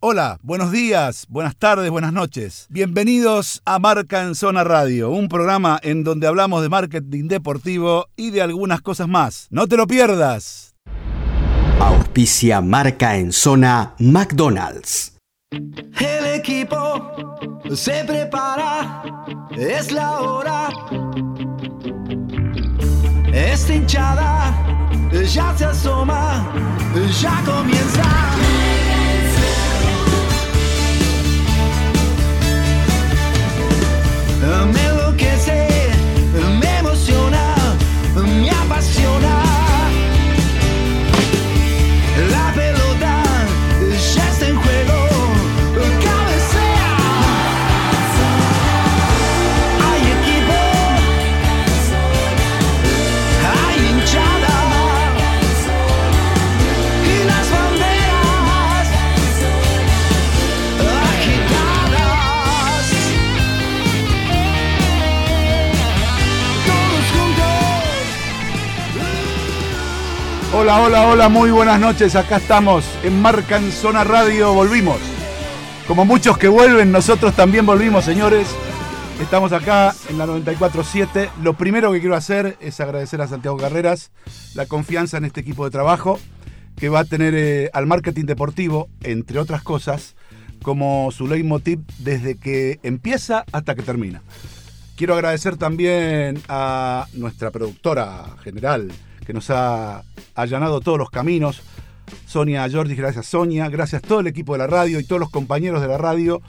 Hola, buenos días, buenas tardes, buenas noches. Bienvenidos a Marca en Zona Radio, un programa en donde hablamos de marketing deportivo y de algunas cosas más. No te lo pierdas. Auspicia Marca en Zona McDonald's. El equipo se prepara, es la hora. Esta hinchada ya se asoma, ya comienza. Me enloquece, me emociona, me apasiona. Hola, hola, hola, muy buenas noches. Acá estamos en Marca en Zona Radio, volvimos. Como muchos que vuelven, nosotros también volvimos, señores. Estamos acá en la 94.7. Lo primero que quiero hacer es agradecer a Santiago Carreras la confianza en este equipo de trabajo que va a tener eh, al marketing deportivo, entre otras cosas, como su leitmotiv desde que empieza hasta que termina. Quiero agradecer también a nuestra productora general que nos ha allanado todos los caminos. Sonia Jordi, gracias Sonia, gracias todo el equipo de la radio y todos los compañeros de la radio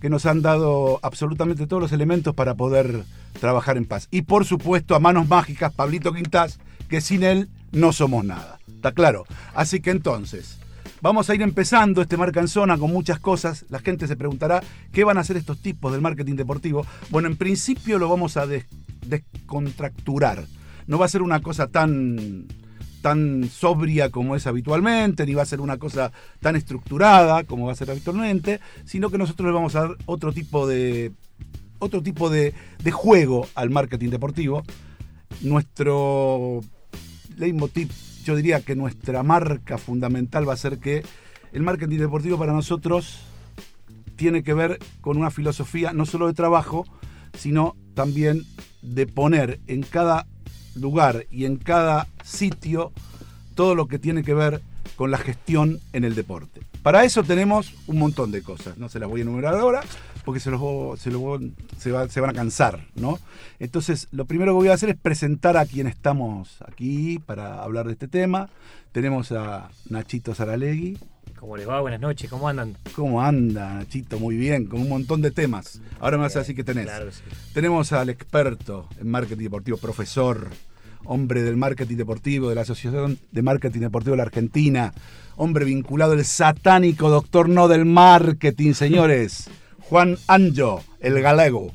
que nos han dado absolutamente todos los elementos para poder trabajar en paz. Y por supuesto a manos mágicas, Pablito Quintás, que sin él no somos nada. ¿Está claro? Así que entonces, vamos a ir empezando este marca en zona con muchas cosas. La gente se preguntará qué van a hacer estos tipos del marketing deportivo. Bueno, en principio lo vamos a des- descontracturar. No va a ser una cosa tan tan sobria como es habitualmente, ni va a ser una cosa tan estructurada como va a ser habitualmente, sino que nosotros le vamos a dar otro tipo de otro tipo de, de juego al marketing deportivo. Nuestro leitmotiv, yo diría que nuestra marca fundamental va a ser que el marketing deportivo para nosotros tiene que ver con una filosofía no solo de trabajo, sino también de poner en cada lugar y en cada sitio todo lo que tiene que ver con la gestión en el deporte. Para eso tenemos un montón de cosas, no se las voy a enumerar ahora porque se, los, se, los se, se van a cansar, ¿no? Entonces, lo primero que voy a hacer es presentar a quien estamos aquí para hablar de este tema. Tenemos a Nachito Saralegui. ¿Cómo les va? Buenas noches, ¿cómo andan? ¿Cómo anda, Nachito? Muy bien, con un montón de temas. Ahora me vas a decir que tenés. Claro que sí. Tenemos al experto en marketing deportivo, profesor, hombre del marketing deportivo, de la Asociación de Marketing Deportivo de la Argentina, hombre vinculado al satánico doctor no del marketing, señores. Juan Anjo, el galego.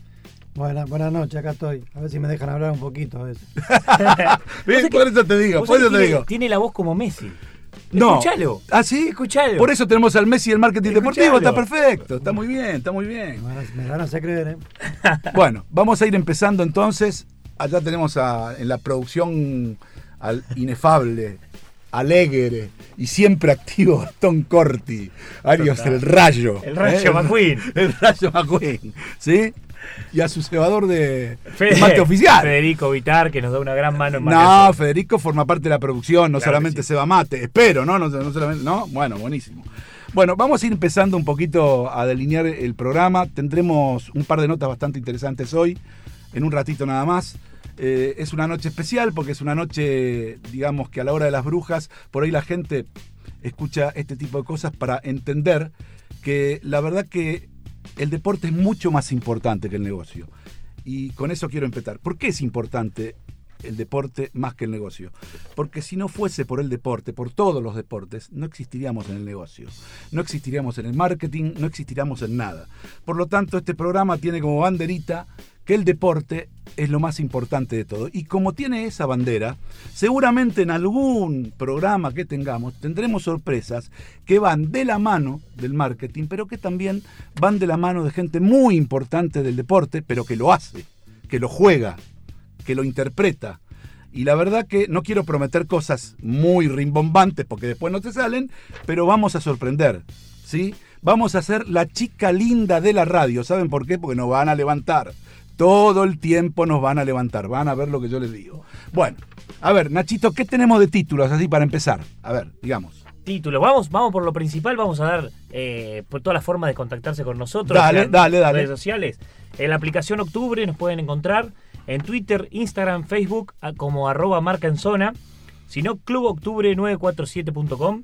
Buenas, buenas noches, acá estoy. A ver si me dejan hablar un poquito a veces. Por eso te digo, por eso te tiene, digo. tiene la voz como Messi. No. Escuchalo. ¿Ah, sí? Escuchalo. Por eso tenemos al Messi del marketing deportivo, está perfecto, está muy bien, está muy bien. Me van a- me van a hacer creer, ¿eh? Bueno, vamos a ir empezando entonces. Allá tenemos a- en la producción al inefable, alegre y siempre activo Tom Corti, Arios Total. el Rayo. El Rayo McQueen. El Rayo McQueen, ¿sí? Y a su cebador de, mate oficial. Federico Vitar, que nos da una gran mano en No, marketing. Federico forma parte de la producción, no Claro solamente sí. se va mate, espero, ¿no? No, no solamente, ¿no? Bueno, buenísimo. Bueno, vamos a ir empezando un poquito a delinear el programa. Tendremos un par de notas bastante interesantes hoy, en un ratito nada más. Eh, es una noche especial porque es una noche, digamos que a la hora de las brujas, por ahí la gente escucha este tipo de cosas para entender que la verdad que el deporte es mucho más importante que el negocio. Y con eso quiero empezar. ¿Por qué es importante el deporte más que el negocio? Porque si no fuese por el deporte, por todos los deportes, no existiríamos en el negocio, no existiríamos en el marketing, no existiríamos en nada. Por lo tanto, este programa tiene como banderita que el deporte es lo más importante de todo. Y como tiene esa bandera, seguramente en algún programa que tengamos tendremos sorpresas que van de la mano del marketing, pero que también van de la mano de gente muy importante del deporte, pero que lo hace, que lo juega, que lo interpreta. Y la verdad que no quiero prometer cosas muy rimbombantes porque después no te salen, pero vamos a sorprender, ¿sí? vamos a ser la chica linda de la radio. ¿Saben por qué? Porque nos van a levantar. Todo el tiempo nos van a levantar. Van a ver lo que yo les digo. Bueno, a ver, Nachito, ¿qué tenemos de títulos así para empezar? A ver, digamos. Título. Vamos, vamos por lo principal, vamos a dar eh, por todas las formas de contactarse con nosotros. Dale, sean dale, dale. Redes sociales. En la aplicación Octubre nos pueden encontrar en Twitter, Instagram, Facebook como arroba marca en zona. Si no, cluboctubre947.com.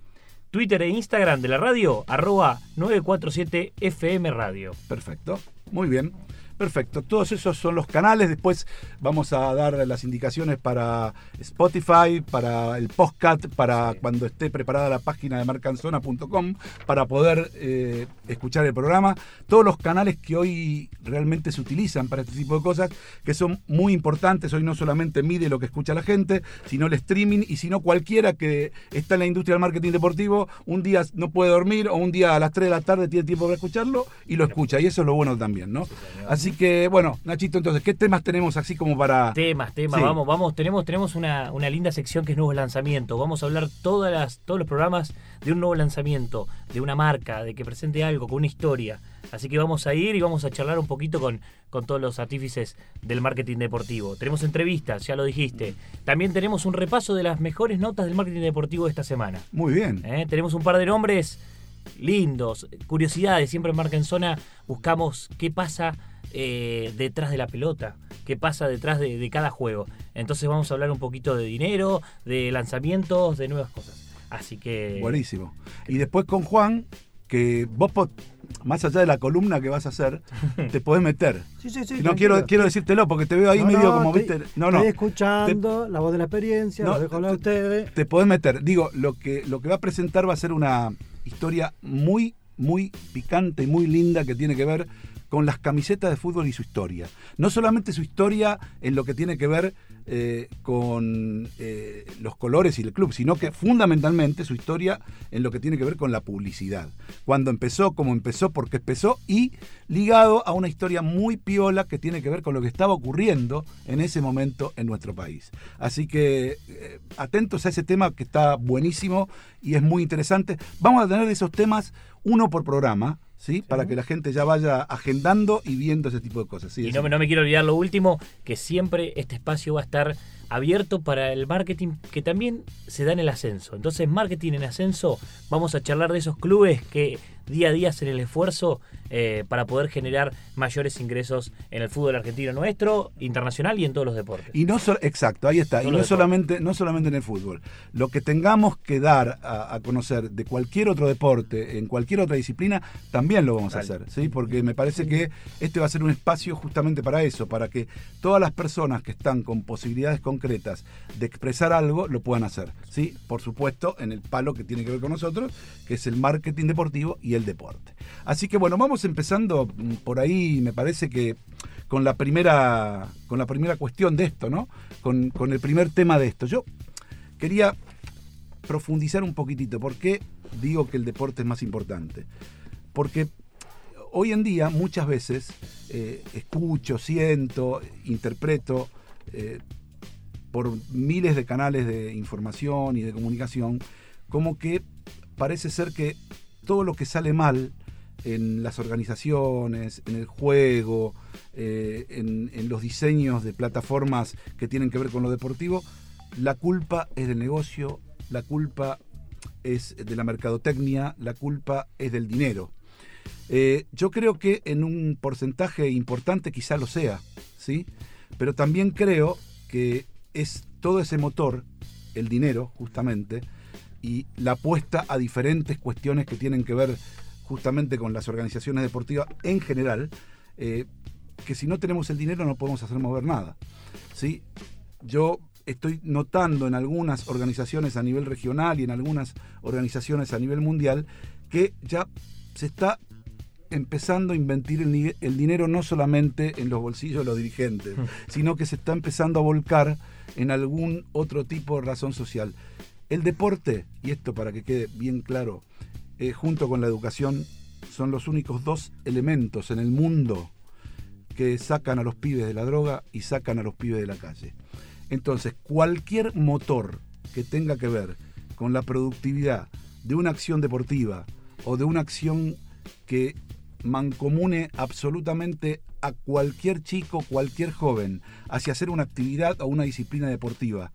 Twitter e Instagram de la radio, arroba 947 FM Radio. Perfecto. Muy bien. Perfecto. Todos esos son los canales. Después vamos a dar las indicaciones para Spotify, para el podcast, para cuando esté preparada la página de marcanzona.com para poder eh, escuchar el programa. Todos los canales que hoy realmente se utilizan para este tipo de cosas, que son muy importantes. Hoy no solamente mide lo que escucha la gente, sino el streaming y sino cualquiera que está en la industria del marketing deportivo, un día no puede dormir o un día a las 3 de la tarde tiene tiempo para escucharlo y lo escucha. Y eso es lo bueno también, ¿no? Así que, bueno, Nachito, entonces, ¿qué temas tenemos así como para... Temas, temas, Sí. vamos, vamos, tenemos, tenemos una, una linda sección que es nuevos lanzamientos. Vamos a hablar todas las, todos los programas de un nuevo lanzamiento, de una marca, de que presente algo, con una historia. Así que vamos a ir y vamos a charlar un poquito con, con todos los artífices del marketing deportivo. Tenemos entrevistas, ya lo dijiste. También tenemos un repaso de las mejores notas del marketing deportivo de esta semana. Muy bien. ¿eh? Tenemos un par de nombres lindos, curiosidades. Siempre en Marca en Zona buscamos qué pasa eh, detrás de la pelota, qué pasa detrás de, de cada juego. Entonces vamos a hablar un poquito de dinero, de lanzamientos, de nuevas cosas. Así que... Buenísimo. Y después con Juan, que vos, más allá de la columna que vas a hacer, te podés meter. Sí, sí, sí. no tranquilo. quiero, quiero decírtelo porque te veo ahí No, medio no, como, estoy- viste. No, no. Estoy escuchando la voz de la experiencia, No, lo dejo hablar a te- ustedes. Te podés meter. Digo, lo que, lo que va a presentar va a ser una historia muy, muy picante y muy linda que tiene que ver con las camisetas de fútbol y su historia. No solamente su historia en lo que tiene que ver eh, con eh, los colores y el club, sino que fundamentalmente su historia en lo que tiene que ver con la publicidad. Cuando empezó, cómo empezó, por qué empezó y ligado a una historia muy piola que tiene que ver con lo que estaba ocurriendo en ese momento en nuestro país. Así que eh, atentos a ese tema que está buenísimo y es muy interesante. Vamos a tener esos temas uno por programa. ¿Sí? Para que la gente ya vaya agendando y viendo ese tipo de cosas. Sí, Y no, me- no me quiero olvidar lo último, que siempre este espacio va a estar abierto para el marketing que también se da en el ascenso. Entonces, marketing en ascenso, vamos a charlar de esos clubes que día a día hacen el esfuerzo eh, para poder generar mayores ingresos en el fútbol argentino nuestro, internacional y en todos los deportes. Y no sol- exacto, ahí está. Y no solamente, no solamente en el fútbol. Lo que tengamos que dar a, a conocer de cualquier otro deporte, en cualquier otra disciplina, también lo vamos Dale. a hacer. ¿sí? Porque me parece que este va a ser un espacio justamente para eso, para que todas las personas que están con posibilidades concretas de expresar algo lo puedan hacer. ¿sí? Por supuesto, en el palo que tiene que ver con nosotros, que es el marketing deportivo el deporte. Así que bueno, vamos empezando mm, por ahí, me parece que con la primera, con la primera cuestión de esto, ¿no? Con, con el primer tema de esto. Yo quería profundizar un poquitito. ¿Por qué digo que el deporte es más importante? Porque hoy en día muchas veces eh, escucho, siento, interpreto eh, por miles de canales de información y de comunicación, como que parece ser que todo lo que sale mal en las organizaciones, en el juego, eh, en, los diseños de plataformas que tienen que ver con lo deportivo, la culpa es del negocio, la culpa es de la mercadotecnia, la culpa es del dinero. Eh, yo creo que en un porcentaje importante quizá lo sea, ¿sí? Pero también creo que es todo ese motor, el dinero, justamente, y la apuesta a diferentes cuestiones que tienen que ver justamente con las organizaciones deportivas en general, eh, que si no tenemos el dinero no podemos hacer mover nada. ¿sí? Yo estoy notando en algunas organizaciones a nivel regional y en algunas organizaciones a nivel mundial que ya se está empezando a invertir el, el dinero no solamente en los bolsillos de los dirigentes, sino que se está empezando a volcar en algún otro tipo de razón social. El deporte, y esto para que quede bien claro, eh, junto con la educación, son los únicos dos elementos en el mundo que sacan a los pibes de la droga y sacan a los pibes de la calle. Entonces, cualquier motor que tenga que ver con la productividad de una acción deportiva o de una acción que mancomune absolutamente a cualquier chico, cualquier joven, hacia hacer una actividad o una disciplina deportiva,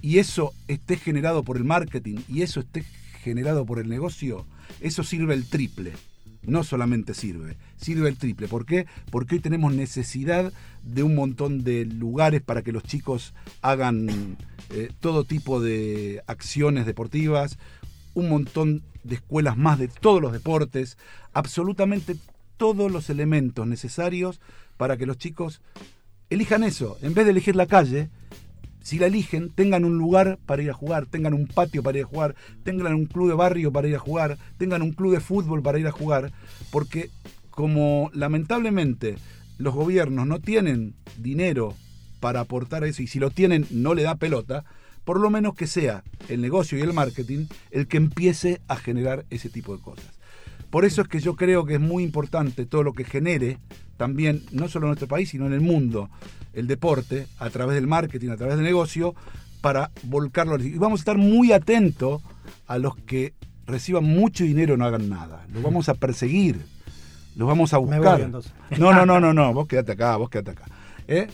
y eso esté generado por el marketing y eso esté generado por el negocio, eso sirve el triple. No solamente sirve, sirve el triple. ¿Por qué? Porque hoy tenemos necesidad de un montón de lugares para que los chicos hagan eh, todo tipo de acciones deportivas, un montón de escuelas más de todos los deportes, absolutamente todos los elementos necesarios para que los chicos elijan eso. En vez de elegir la calle, si la eligen, tengan un lugar para ir a jugar, tengan un patio para ir a jugar, tengan un club de barrio para ir a jugar, tengan un club de fútbol para ir a jugar, porque como lamentablemente los gobiernos no tienen dinero para aportar eso y si lo tienen no le da pelota, por lo menos que sea el negocio y el marketing el que empiece a generar ese tipo de cosas. Por eso es que yo creo que es muy importante todo lo que genere también, no solo en nuestro país, sino en el mundo, el deporte, a través del marketing, a través del negocio, para volcarlo. Y vamos a estar muy atentos a los que reciban mucho dinero y no hagan nada. Los vamos a perseguir, los vamos a buscar. voy. No, no, no, no, no, vos quédate acá, vos quédate acá. ¿Eh?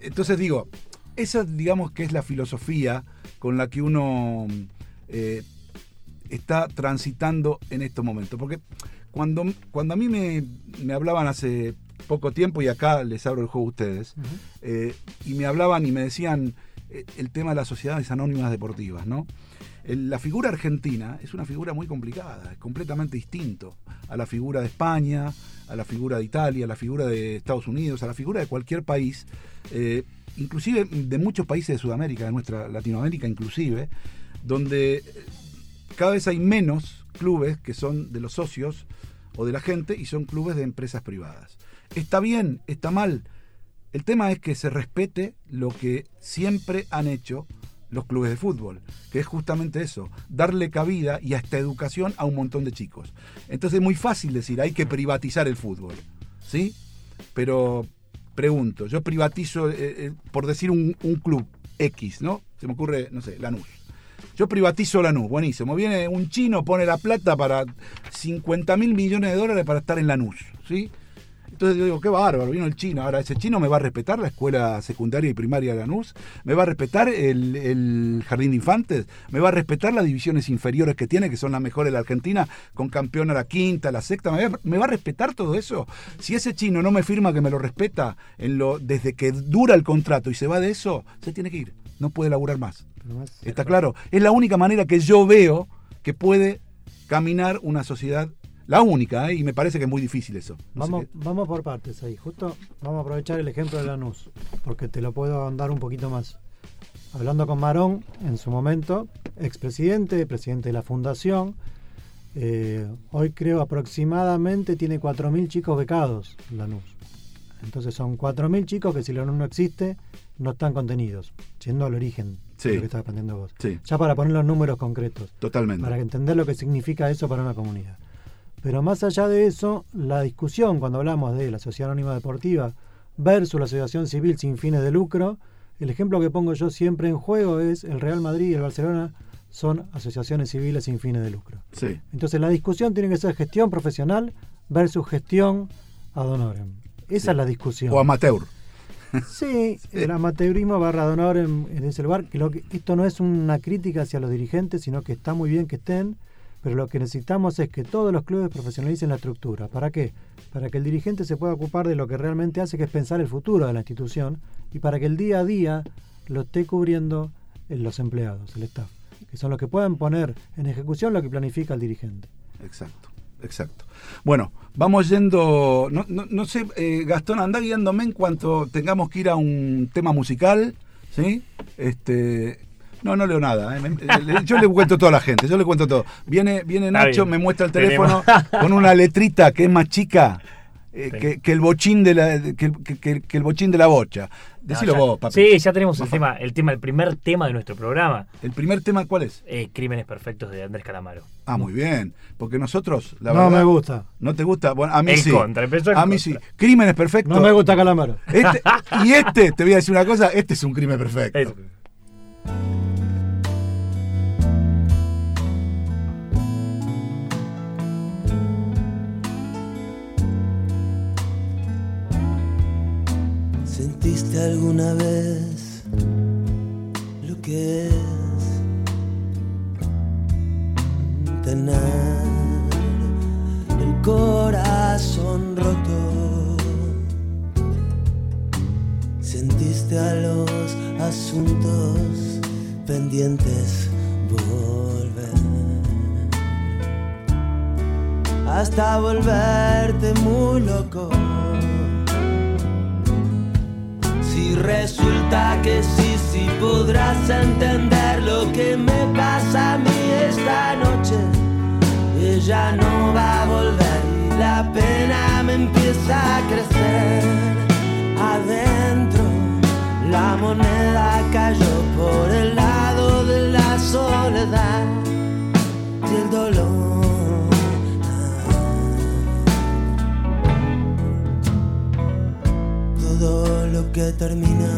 Entonces digo, esa digamos que es la filosofía con la que uno eh, está transitando en estos momentos. Porque cuando, cuando a mí me, me hablaban hace poco tiempo, y acá les abro el juego a ustedes, eh, y me hablaban y me decían eh, el tema de las sociedades anónimas deportivas, ¿no? El- La figura argentina es una figura muy complicada, es completamente distinto a la figura de España, a la figura de Italia, a la figura de Estados Unidos, a la figura de cualquier país, eh, inclusive de muchos países de Sudamérica, de nuestra Latinoamérica inclusive, donde cada vez hay menos clubes que son de los socios o de la gente y son clubes de empresas privadas. Está bien, está mal. El tema es que se respete lo que siempre han hecho los clubes de fútbol, que es justamente eso, darle cabida y hasta educación a un montón de chicos. Entonces es muy fácil decir, hay que privatizar el fútbol, ¿sí? Pero pregunto, yo privatizo, eh, eh, por decir un, un club X, ¿no? Se me ocurre, no sé, Lanús. Yo privatizo Lanús, buenísimo. Viene un chino, pone la plata para 50 mil millones de dólares para estar en Lanús, ¿sí? Entonces yo digo, qué bárbaro, vino el chino. Ahora, ese chino me va a respetar la escuela secundaria y primaria de Lanús, me va a respetar el, el jardín de infantes, me va a respetar las divisiones inferiores que tiene, que son las mejores de la Argentina, con campeón a la quinta, a la sexta. ¿Me va, me va a respetar todo eso? Si ese chino no me firma que me lo respeta en lo, desde que dura el contrato y se va de eso, se tiene que ir. No puede laburar más- ¿Está claro? Es la única manera que yo veo que puede caminar una sociedad. La única, ¿eh? y me parece que es muy difícil eso. No Vamos, qué- vamos por partes ahí. Justo vamos a aprovechar el ejemplo de Lanús, porque te lo puedo ahondar un poquito más. Hablando con Marón en su momento, expresidente, presidente de la fundación, eh, hoy creo aproximadamente tiene 4.000 chicos becados Lanús. Entonces son 4.000 chicos que si Lanús no existe, no están contenidos, yendo al origen Sí. de lo que estás vos. Sí, Ya para poner los números concretos totalmente. para entender lo que significa eso para una comunidad. Pero más allá de eso, la discusión cuando hablamos de la sociedad anónima deportiva versus la asociación civil sin fines de lucro, el ejemplo que pongo yo siempre en juego es el Real Madrid y el Barcelona son asociaciones civiles sin fines de lucro. Sí, Entonces la discusión tiene que ser gestión profesional versus gestión ad honorem. Esa Sí. es la discusión. o amateur. Sí, el amateurismo barra de honor en, en ese lugar. Que lo que, esto no es una crítica hacia los dirigentes, sino que está muy bien que estén, pero lo que necesitamos es que todos los clubes profesionalicen la estructura. ¿Para qué? Para que el dirigente se pueda ocupar de lo que realmente hace, que es pensar el futuro de la institución, y para que el día a día lo esté cubriendo eh, los empleados, el staff, que son los que puedan poner en ejecución lo que planifica el dirigente. Exacto, exacto. Bueno, vamos yendo. No, no, no sé, eh, Gastón, anda guiándome en cuanto tengamos que ir a un tema musical. ¿Sí? Este. No, no leo nada. ¿eh? Me- le- Yo le cuento todo a la gente, yo le cuento todo. Viene, viene Nacho, me muestra el Tenemos- teléfono con una letrita que es más chica eh, que, que el bochín de la que, que- que- que el bochín de la bocha. Decilo No, ya- vos, papi. Sí, ya tenemos el tema, el tema, el primer tema de nuestro programa, El primer tema, ¿cuál es? eh, Crímenes Perfectos de Andrés Calamaro. Ah, muy bien. Porque nosotros, la no verdad. me gusta. ¿No te gusta? Bueno, a mí En sí. contra, empezó en a mí contra. sí. Crímenes perfectos. No me gusta Calamaro. Este- y este, te voy a decir una cosa, este es un crimen perfecto. Eso. ¿Sentiste alguna vez lo que es tener el corazón roto? ¿Sentiste a los asuntos? Pendientes volver? Hasta volverte muy loco. Si resulta que sí, sí podrás entender lo que me pasa a mí esta noche. Ella no va a volver y la pena me empieza a crecer. Adentro la moneda cayó por el lado de la soledad y el dolor. Todo lo que termina,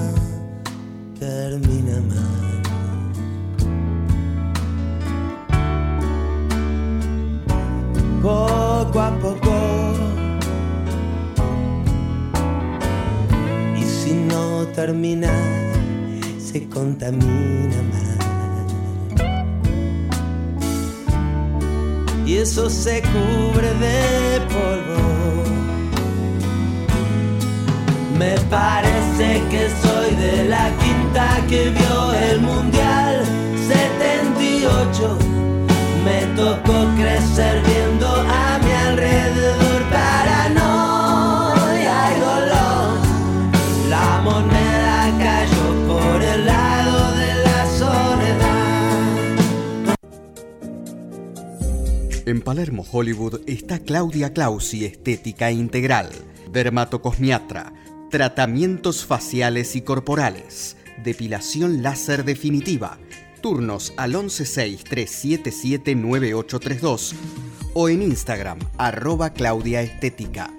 termina mal. Poco a poco. Y si no termina, se contamina más. Y eso se cubre de polvo. Me parece que soy de la quinta que vio el Mundial 78. Me tocó crecer viendo a mi alrededor paranoia En Palermo, Hollywood, está Claudia Clausi Estética Integral, dermatocosmiatra, tratamientos faciales y corporales, depilación láser definitiva, turnos al 116-377-9832 o en Instagram, arroba Claudia Estética.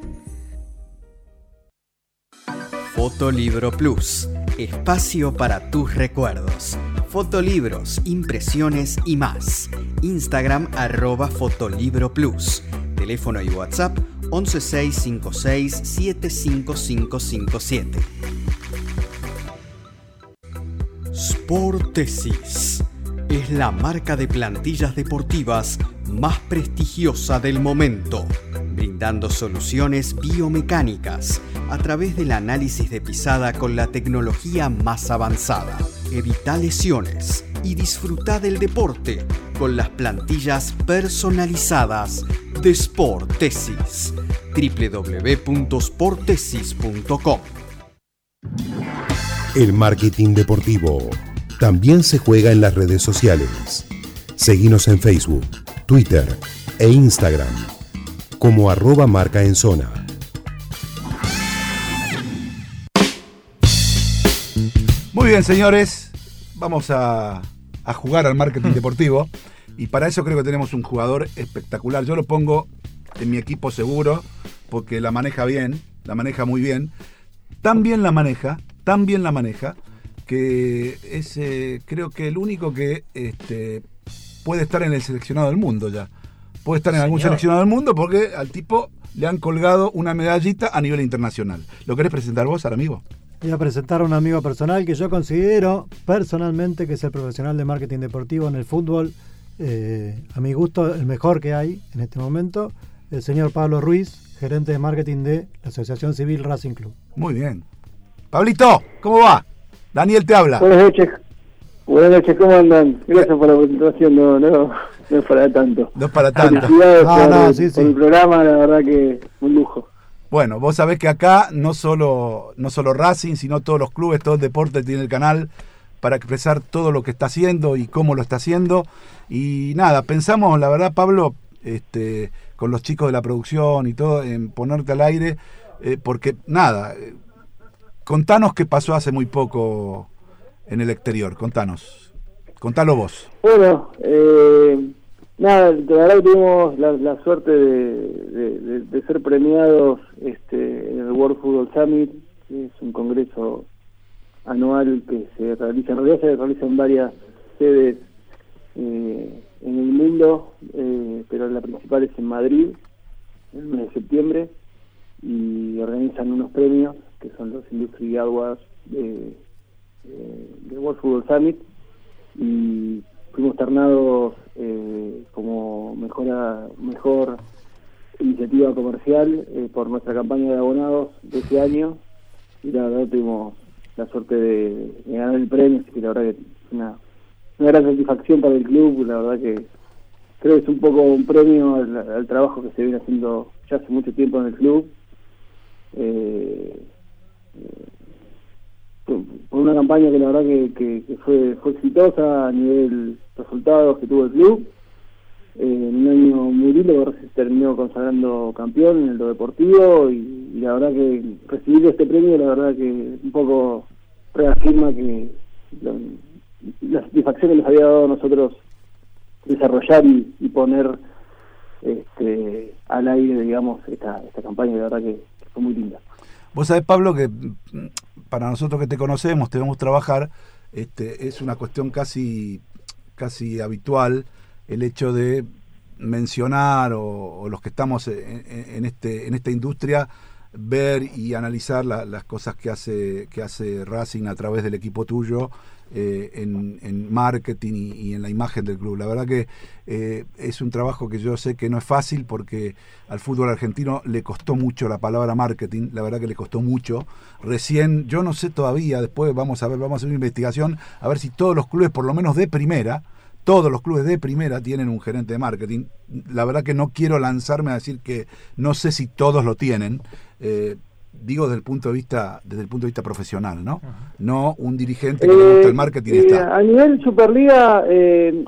Fotolibro Plus, espacio para tus recuerdos. Fotolibros, impresiones y más. Instagram arroba Fotolibro Plus. Teléfono y WhatsApp 11656-75557. Sportesis es la marca de plantillas deportivas más prestigiosa del momento, brindando soluciones biomecánicas a través del análisis de pisada con la tecnología más avanzada. Evita lesiones y disfruta del deporte con las plantillas personalizadas de Sportesis. www.sportesis.com El marketing deportivo también se juega en las redes sociales. Seguimos en Facebook, Twitter e Instagram como arroba marca en zona. Muy bien, señores. Vamos a, a jugar al marketing deportivo. Y para eso creo que tenemos un jugador espectacular. Yo lo pongo en mi equipo seguro, porque la maneja bien, la maneja muy bien. Tan bien la maneja, tan bien la maneja, que es eh, creo que el único que este, puede estar en el seleccionado del mundo ya. Puede estar en algún seleccionado del mundo porque al tipo le han colgado una medallita a nivel internacional. ¿Lo querés presentar vos, amigo? Voy a presentar a un amigo personal que yo considero personalmente que es el profesional de marketing deportivo en el fútbol. eh, a mi gusto, el mejor que hay en este momento, el señor Pablo Ruiz, gerente de marketing de la Asociación Civil Racing Club. Muy bien. Pablito, ¿cómo va? Daniel te habla. Buenas noches. Buenas noches, ¿cómo andan? Gracias por la presentación, no, no, no es para tanto. No es para tanto. Felicidades No, por, no, sí, por sí. el programa, la verdad que un lujo. Bueno, vos sabés que acá no solo, no solo Racing, sino todos los clubes, todo el deporte tiene el canal para expresar todo lo que está haciendo y cómo lo está haciendo. Y nada, pensamos, la verdad, Pablo, este, con los chicos de la producción y todo, en ponerte al aire, eh, porque nada, eh, contanos qué pasó hace muy poco en el exterior, contanos. Contalo vos. Bueno, eh, nada, la verdad que tuvimos la, la suerte de, de- ser premiados este, en el World Football Summit, que es un congreso anual que se realiza, en realidad se realiza varias sedes eh, en el mundo, eh, pero la principal es en Madrid, en el mes de septiembre, y organizan unos premios que son los Industry Awards de, de World Football Summit y fuimos ternados eh, como mejora, mejor iniciativa comercial eh, por nuestra campaña de abonados de ese año y la verdad tuvimos la suerte de, ganar el premio, así que la verdad que es una, una gran satisfacción para el club, la verdad que creo que es un poco un premio al, trabajo que se viene haciendo ya hace mucho tiempo en el club. Eh, por una campaña que la verdad que, fue, fue exitosa a nivel resultados que tuvo el club. Eh, un año muy lindo, se terminó consagrando campeón en lo deportivo y, la verdad que recibir este premio, la verdad que un poco reafirma que la satisfacción que nos había dado a nosotros desarrollar y, poner este, al aire, digamos, esta, esta campaña, la verdad que fue muy linda. Vos sabés, Pablo, que para nosotros que te conocemos, te vemos trabajar, este, es una cuestión casi, casi habitual el hecho de mencionar o, los que estamos en, este, en esta industria ver y analizar las cosas que hace, que hace Racing a través del equipo tuyo eh, en, marketing y, en la imagen del club. La verdad que eh, es un trabajo que yo sé que no es fácil porque al fútbol argentino le costó mucho la palabra marketing, la verdad que le costó mucho. Recién, yo no sé todavía, después vamos a ver, vamos a hacer una investigación, a ver si todos los clubes, por lo menos de primera, todos los clubes de primera tienen un gerente de marketing. La verdad que no quiero lanzarme a decir que no sé si todos lo tienen. Eh, digo desde el punto de vista desde el punto de vista profesional, ¿no? No un dirigente que le gusta el marketing. Eh, a nivel Superliga, eh,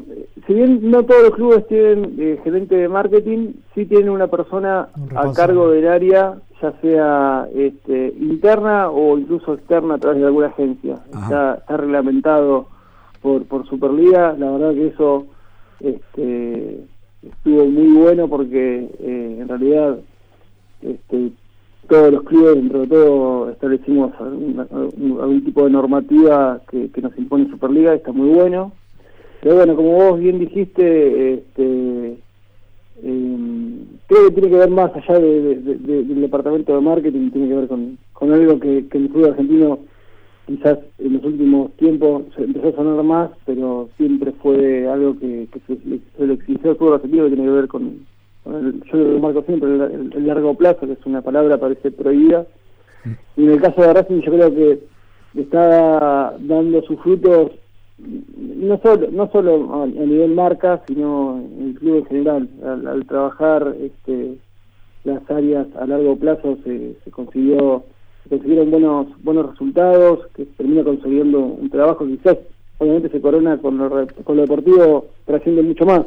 si bien no todos los clubes tienen eh, gerente de marketing, sí tienen una persona a cargo del área, ya sea este, interna o incluso externa a través de alguna agencia. Está, está, reglamentado por, por Superliga, la verdad que eso este, estuvo muy bueno porque en realidad este, todos los clubes, dentro de todo, establecimos algún, tipo de normativa que, nos impone Superliga, está muy bueno. Pero bueno, como vos bien dijiste, este, em, que tiene que ver más allá del departamento de marketing, tiene que ver con, algo que, que el fútbol argentino quizás en los últimos tiempos se empezó a sonar más, pero siempre fue algo que, se, se, le exigió al fútbol argentino que tiene que ver con, yo lo marco siempre, el, largo plazo, que es una palabra parece prohibida. Y en el caso de Racing yo creo que está dando sus frutos no solo no solo a, nivel marca, sino en el club en general. Al, trabajar este, las áreas a largo plazo se, se consiguió consiguieron buenos buenos resultados, que termina consiguiendo un trabajo quizás obviamente se corona con lo, con lo deportivo trasciende mucho más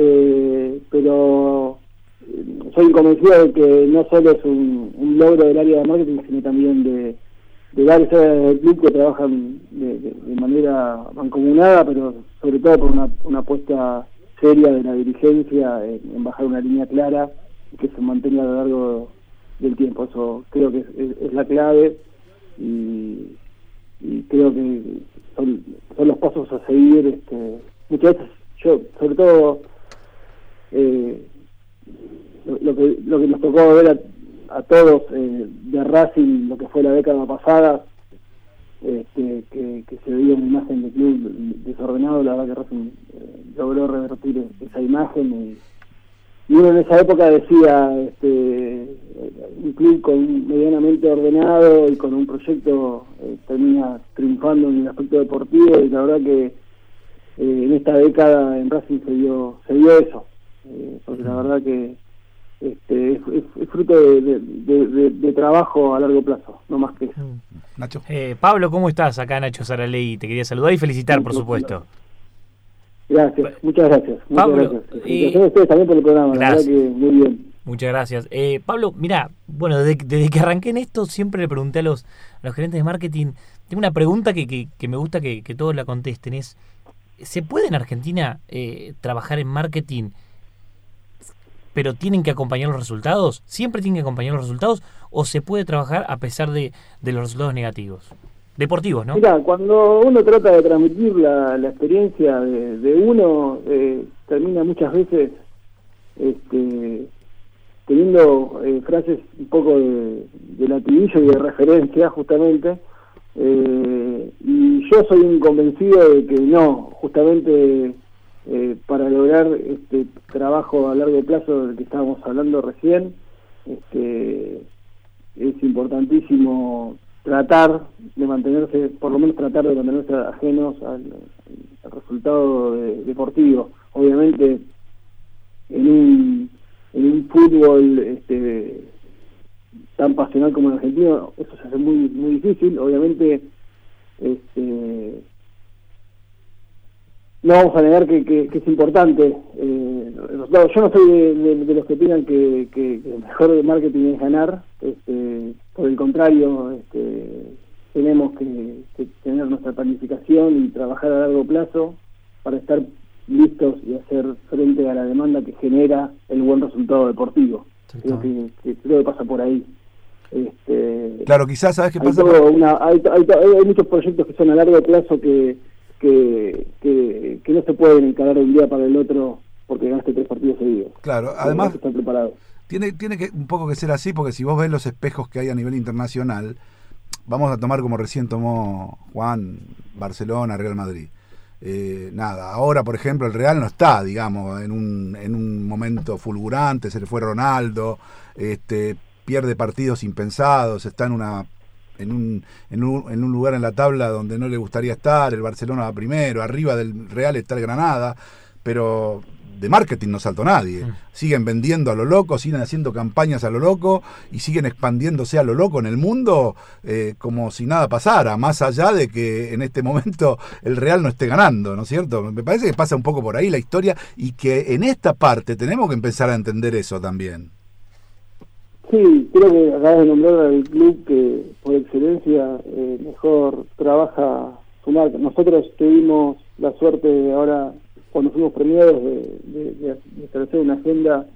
eh, pero eh, soy convencido de que no solo es un, logro del área de marketing, sino también de, de varias áreas del club que trabajan de, manera mancomunada, pero sobre todo por una, una apuesta seria de la dirigencia en, bajar una línea clara que se mantenga a lo largo del tiempo. Eso creo que es, la clave y, creo que son, son los pasos a seguir. Este, muchas veces yo, sobre todo, eh, lo, que, lo que nos tocó ver a, todos eh, de Racing, lo que fue la década pasada, este, que, se veía una imagen de club desordenado, la verdad que Racing eh, logró revertir esa imagen y, uno en esa época decía este, un club con medianamente ordenado y con un proyecto eh, termina triunfando en el aspecto deportivo y la verdad que en esta década en Racing se dio, se dio eso eh, porque la verdad que este, es, fruto de, trabajo a largo plazo, no más que eso. Mm. Nacho. Eh, Pablo, ¿cómo estás? Acá Nacho Saraley, te quería saludar y felicitar, por supuesto. Gracias, muchas gracias. Pablo, Y... ustedes también por el programa, gracias. la verdad que muy bien. Muchas gracias. Eh, Pablo, mira, bueno, desde, que arranqué en esto siempre le pregunté a los, los gerentes de marketing, tengo una pregunta que, que, me gusta que, todos la contesten, es, ¿se puede en Argentina eh, trabajar en marketing pero tienen que acompañar los resultados? ¿Siempre tienen que acompañar los resultados o se puede trabajar a pesar de, los resultados negativos? Deportivos, ¿no? Mira, cuando uno trata de transmitir la, experiencia de, uno, eh, termina muchas veces este, teniendo eh, frases un poco de, de y de referencia justamente, eh, y yo soy un convencido de que no, justamente eh, para lograr este trabajo a largo plazo del que estábamos hablando recién, este, es importantísimo tratar de mantenerse, por lo menos tratar de mantenerse ajenos al, resultado de- deportivo. Obviamente, en un, en un fútbol este, tan pasional como el argentino, eso se hace muy muy difícil. Obviamente, este, no vamos a negar que, que- que es importante. eh, resultado. yo no soy de, de- de los que opinan que, que, el mejor de marketing es ganar. Este, por el contrario, este, tenemos que, tener nuestra planificación y trabajar a largo plazo para estar listos y hacer frente a la demanda que genera el buen resultado deportivo. Creo que, creo que pasa por ahí. Este, Claro, quizás, ¿sabes qué pasa? todo una- hay, hay- hay- hay muchos proyectos que son a largo plazo que, que, que, que no se pueden encarar de un día para el otro porque ganaste tres partidos seguidos. Claro, además que estar preparado. tiene, tiene que un poco que ser así, porque si vos ves los espejos que hay a nivel internacional, vamos a tomar como recién tomó Juan, Barcelona, Real Madrid. Eh, nada, ahora por ejemplo el Real no está, digamos, en un, en un momento fulgurante, se le fue Ronaldo, este, pierde partidos impensados, está en una en un, en, un, en un lugar en la tabla donde no le gustaría estar, el Barcelona va primero, arriba del Real está el Granada, pero de marketing no saltó nadie. Siguen vendiendo a lo loco, siguen haciendo campañas a lo loco y siguen expandiéndose a lo loco en el mundo eh, como si nada pasara, más allá de que en este momento el Real no esté ganando, ¿no es cierto? Me parece que pasa un poco por ahí la historia y que en esta parte tenemos que empezar a entender eso también. Sí, creo que acabas de nombrar al club que por excelencia eh, mejor trabaja su marca. Nosotros tuvimos la suerte de ahora, cuando fuimos premiados, de, de- establecer una agenda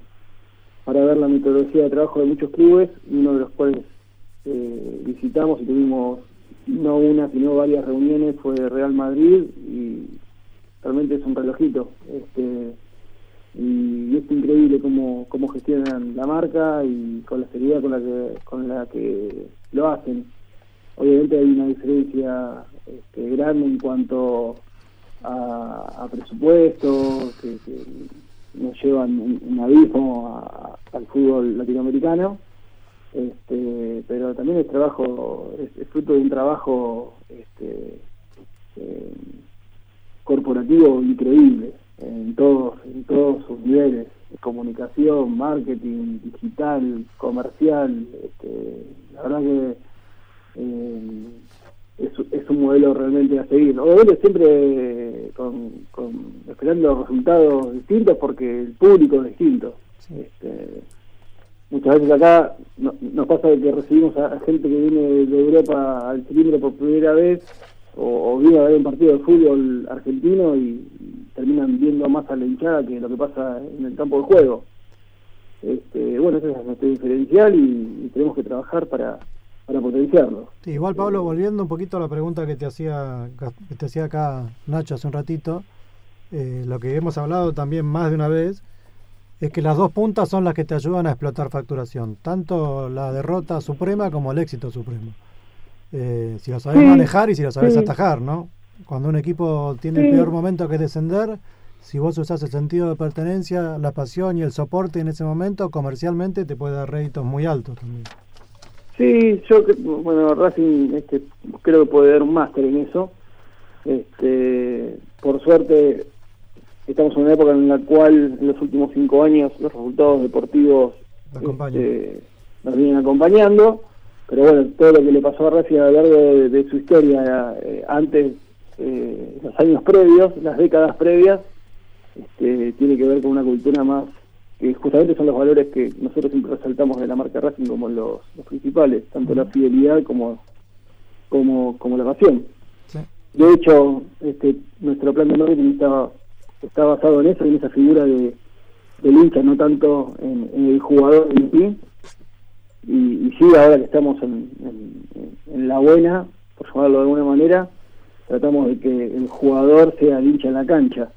para ver la metodología de trabajo de muchos clubes, uno de los cuales eh, visitamos y tuvimos no una, sino varias reuniones, fue Real Madrid y realmente es un relojito. Este, y es increíble cómo, cómo gestionan la marca y con la seriedad con la que, con la que lo hacen. Obviamente hay una diferencia este, grande en cuanto a, a presupuesto, que, que nos llevan un, un abismo al fútbol latinoamericano, este, pero también es trabajo, es, es fruto de un trabajo este, eh, corporativo increíble en todos en todos sus niveles comunicación marketing digital comercial este, la verdad que eh, es, es un modelo realmente a seguir obviamente siempre eh, con, con esperando resultados distintos porque el público es distinto. Este, muchas veces acá no- nos pasa que recibimos a, a gente que viene de Europa al cilindro por primera vez o, o viene a ver un partido de fútbol argentino y terminan viendo más a la hinchada que lo que pasa en el campo de juego. Este, bueno, ese es nuestro diferencial y, y tenemos que trabajar para, para potenciarlo. Sí, igual Pablo, volviendo un poquito a la pregunta que te hacía que te hacía acá Nacho hace un ratito, eh, lo que hemos hablado también más de una vez es que las dos puntas son las que te ayudan a explotar facturación, tanto la derrota suprema como el éxito supremo. Eh, si lo sabes Sí, manejar y si lo sabes sí. atajar, ¿no? Cuando un equipo tiene el peor momento que es descender, si vos usás el sentido de pertenencia, la pasión y el soporte en ese momento, comercialmente te puede dar réditos muy altos también. Sí, yo bueno, Racing este, creo que puede dar un máster en eso. Este, por suerte estamos en una época en la cual en los últimos cinco años los resultados deportivos este, nos vienen acompañando, pero bueno, todo lo que le pasó a Racing a lo largo de, de su historia, eh, antes, eh, los años previos, las décadas previas, este, tiene que ver con una cultura más que justamente son los valores que nosotros siempre resaltamos de la marca Racing como los, los principales, tanto la fidelidad como, como, como la pasión. Sí. De hecho, este, nuestro plan de marketing está, está basado en eso, en esa figura de, del hincha, no tanto en, en el jugador en sí. Y, y sí, ahora que estamos en, en- en la buena, por llamarlo de alguna manera, tratamos de que el jugador sea el hincha en la cancha.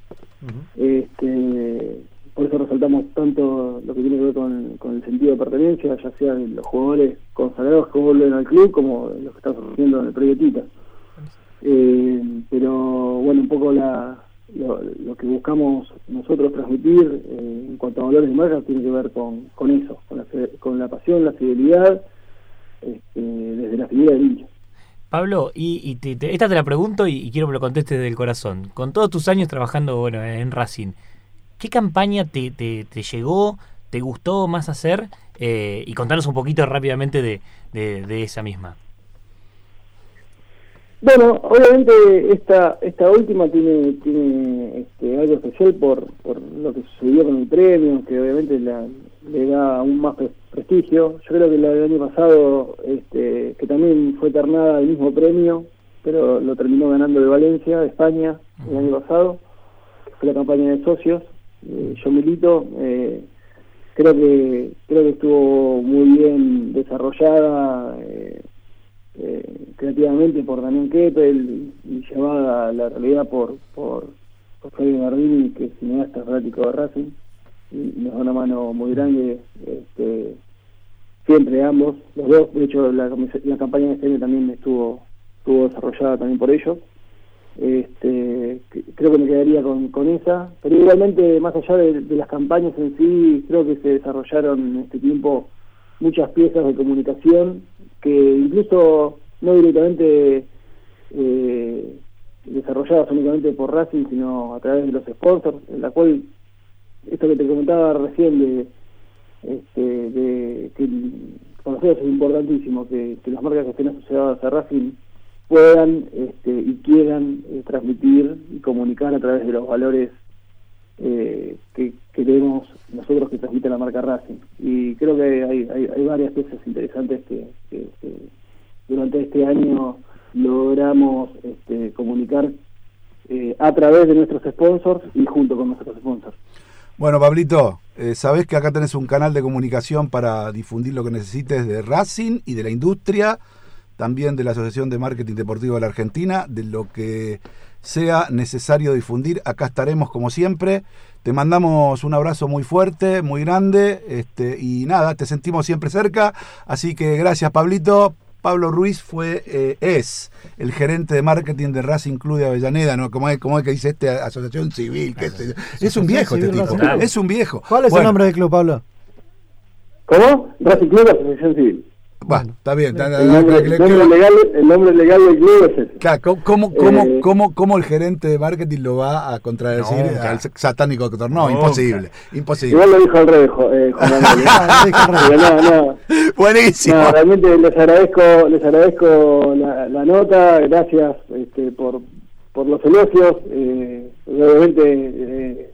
Este, por eso resaltamos tanto lo que tiene que ver con, con el sentido de pertenencia, ya sea de los jugadores consagrados que vuelven al club como los que están surgiendo en el proyectito. Eh, pero bueno, un poco la, lo, lo que buscamos nosotros transmitir eh, en cuanto a valores de marca tiene que ver con, con eso, con la, fe- con la pasión, la fidelidad, este, desde la figura del hincha. Pablo, y, y te- esta te la pregunto y, quiero que lo contestes del corazón. Con todos tus años trabajando bueno, en Racing, ¿qué campaña te, te- llegó, te gustó más hacer? Eh, y contanos un poquito rápidamente de, de- de esa misma. Bueno, obviamente esta esta última tiene tiene este, algo especial por, por lo que sucedió con el premio, que obviamente la- le da aún más pre- prestigio. Yo creo que la del año pasado, este, que también fue ternada el mismo premio, pero lo terminó ganando de Valencia, de España, el año pasado, que fue la campaña de socios. Eh, yo milito, eh, creo que creo que estuvo muy bien desarrollada. eh, eh, creativamente por Damián Keppel y llevada a la realidad por, por, por Fabio Gardini, que es cineasta fanático de Racing, una mano muy grande, este, siempre ambos, los dos, de hecho la, la campaña de este año también estuvo, estuvo desarrollada también por ellos. Este, creo que me quedaría con, con esa, pero igualmente más allá de, de las campañas en sí, creo que se desarrollaron en este tiempo muchas piezas de comunicación que incluso no directamente eh, desarrolladas únicamente por Racing, sino a través de los sponsors, en la cual esto que te comentaba recién de, este, de que para nosotros es importantísimo que, las marcas que estén asociadas a Racing puedan este, y quieran eh, transmitir y comunicar a través de los valores eh, que queremos nosotros que transmite la marca Racing. Y creo que hay, hay, hay varias piezas interesantes que, que- que durante este año logramos este, comunicar eh, a través de nuestros sponsors y junto con nuestros sponsors. Bueno, Pablito, eh, sabés que acá tenés un canal de comunicación para difundir lo que necesites de Racing y de la industria, también de la Asociación de Marketing Deportivo de la Argentina, de lo que sea necesario difundir. Acá estaremos como siempre. Te mandamos un abrazo muy fuerte, muy grande, este, y nada, te sentimos siempre cerca. Así que gracias, Pablito. Pablo Ruiz fue, eh, es el gerente de marketing de Racing Club de Avellaneda, ¿no? Como es, como es que dice este asociación civil, que este- es un viejo este tipo, es un viejo. ¿Cuál es Bueno, el nombre del club, Pablo? ¿Cómo? Racing Club Asociación Civil. Bueno, está bien. está- El nombre, que le- el nombre legal, el nombre legal del club es ese. Claro, ¿cómo, cómo, cómo, Eh, cómo- cómo el gerente de marketing lo va a contradecir Nunca. al satánico doctor? No, imposible, imposible. Igual lo dijo al revés, eh, Juan no, no. Buenísimo. No, realmente les agradezco, les agradezco la, la nota, gracias este, por, por los elogios, eh, obviamente eh,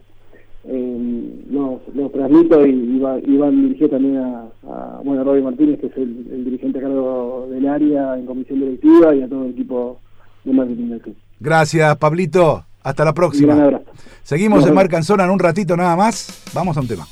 eh, los, los transmito y, y va- y van dirigidos también a, a bueno, Robbie Martínez, que es el, el dirigente a cargo del área en comisión directiva y a todo el equipo de marketing del club. Gracias, Pablito. Hasta la Un gran próxima. abrazo. Seguimos Nos en. Marca en Zona en un ratito nada más. Vamos a un tema.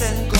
Yo quise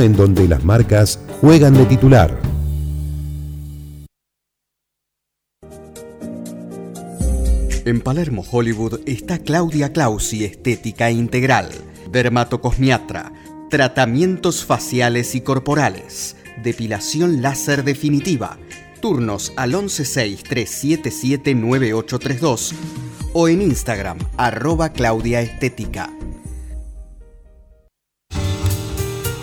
en donde las marcas juegan de titular. En Palermo, Hollywood, está Claudia Clausi Estética Integral, dermatocosmiatra, tratamientos faciales y corporales, depilación láser definitiva, turnos al 116-377-9832 o en Instagram, arroba Claudia Estética.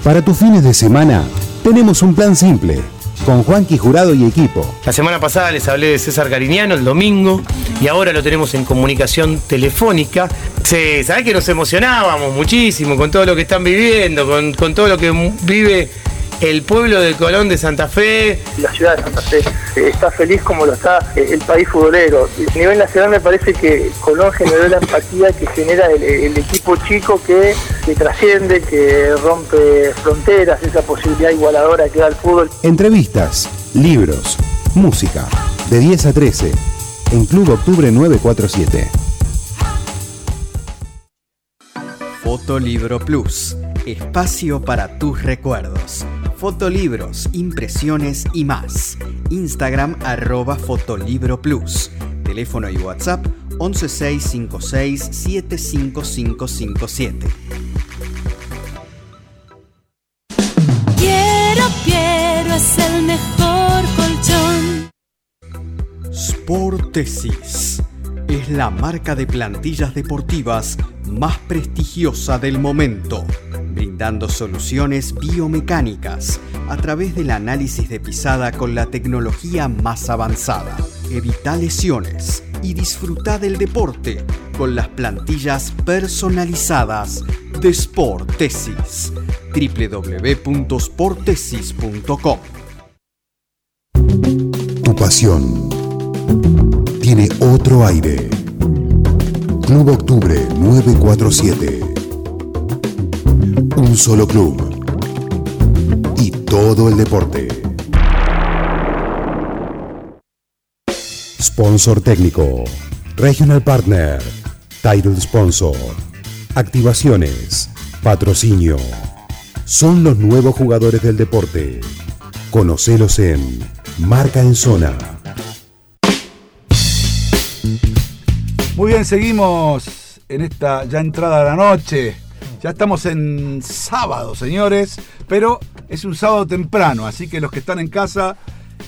Para tus fines de semana, tenemos un plan simple, con Juanqui Jurado y equipo. La semana pasada les hablé de César Cariñano el domingo y ahora lo tenemos en comunicación telefónica. Sí, ¿sabés que nos emocionábamos muchísimo con todo lo que están viviendo, con, con todo lo que vive el pueblo de Colón de Santa Fe? La ciudad de Santa Fe eh, está feliz como lo está eh, el país futbolero. A nivel nacional me parece que Colón generó la empatía que genera el, el equipo chico que, que trasciende, que rompe fronteras, esa posibilidad igualadora que da el fútbol. Entrevistas, libros, música, de 10 a 13, en Club Octubre 947. Fotolibro Plus, espacio para tus recuerdos. Fotolibros, impresiones y más. Instagram arroba Fotolibro Plus. Teléfono y WhatsApp 11656-75557. Quiero, quiero, es el mejor colchón. Sportesis es la marca de plantillas deportivas más prestigiosa del momento, brindando soluciones biomecánicas a través del análisis de pisada con la tecnología más avanzada. Evita lesiones y disfruta del deporte con las plantillas personalizadas de Sportesis. www.sportesis.com Tu pasión tiene otro aire. Club Octubre 947. Un solo club. Y todo el deporte. Sponsor técnico. Regional Partner. Title Sponsor. Activaciones. Patrocinio. Son los nuevos jugadores del deporte. Conocelos en Marca en Zona. Muy bien, seguimos en esta ya entrada a la noche. Ya estamos en sábado, señores, pero es un sábado temprano, así que los que están en casa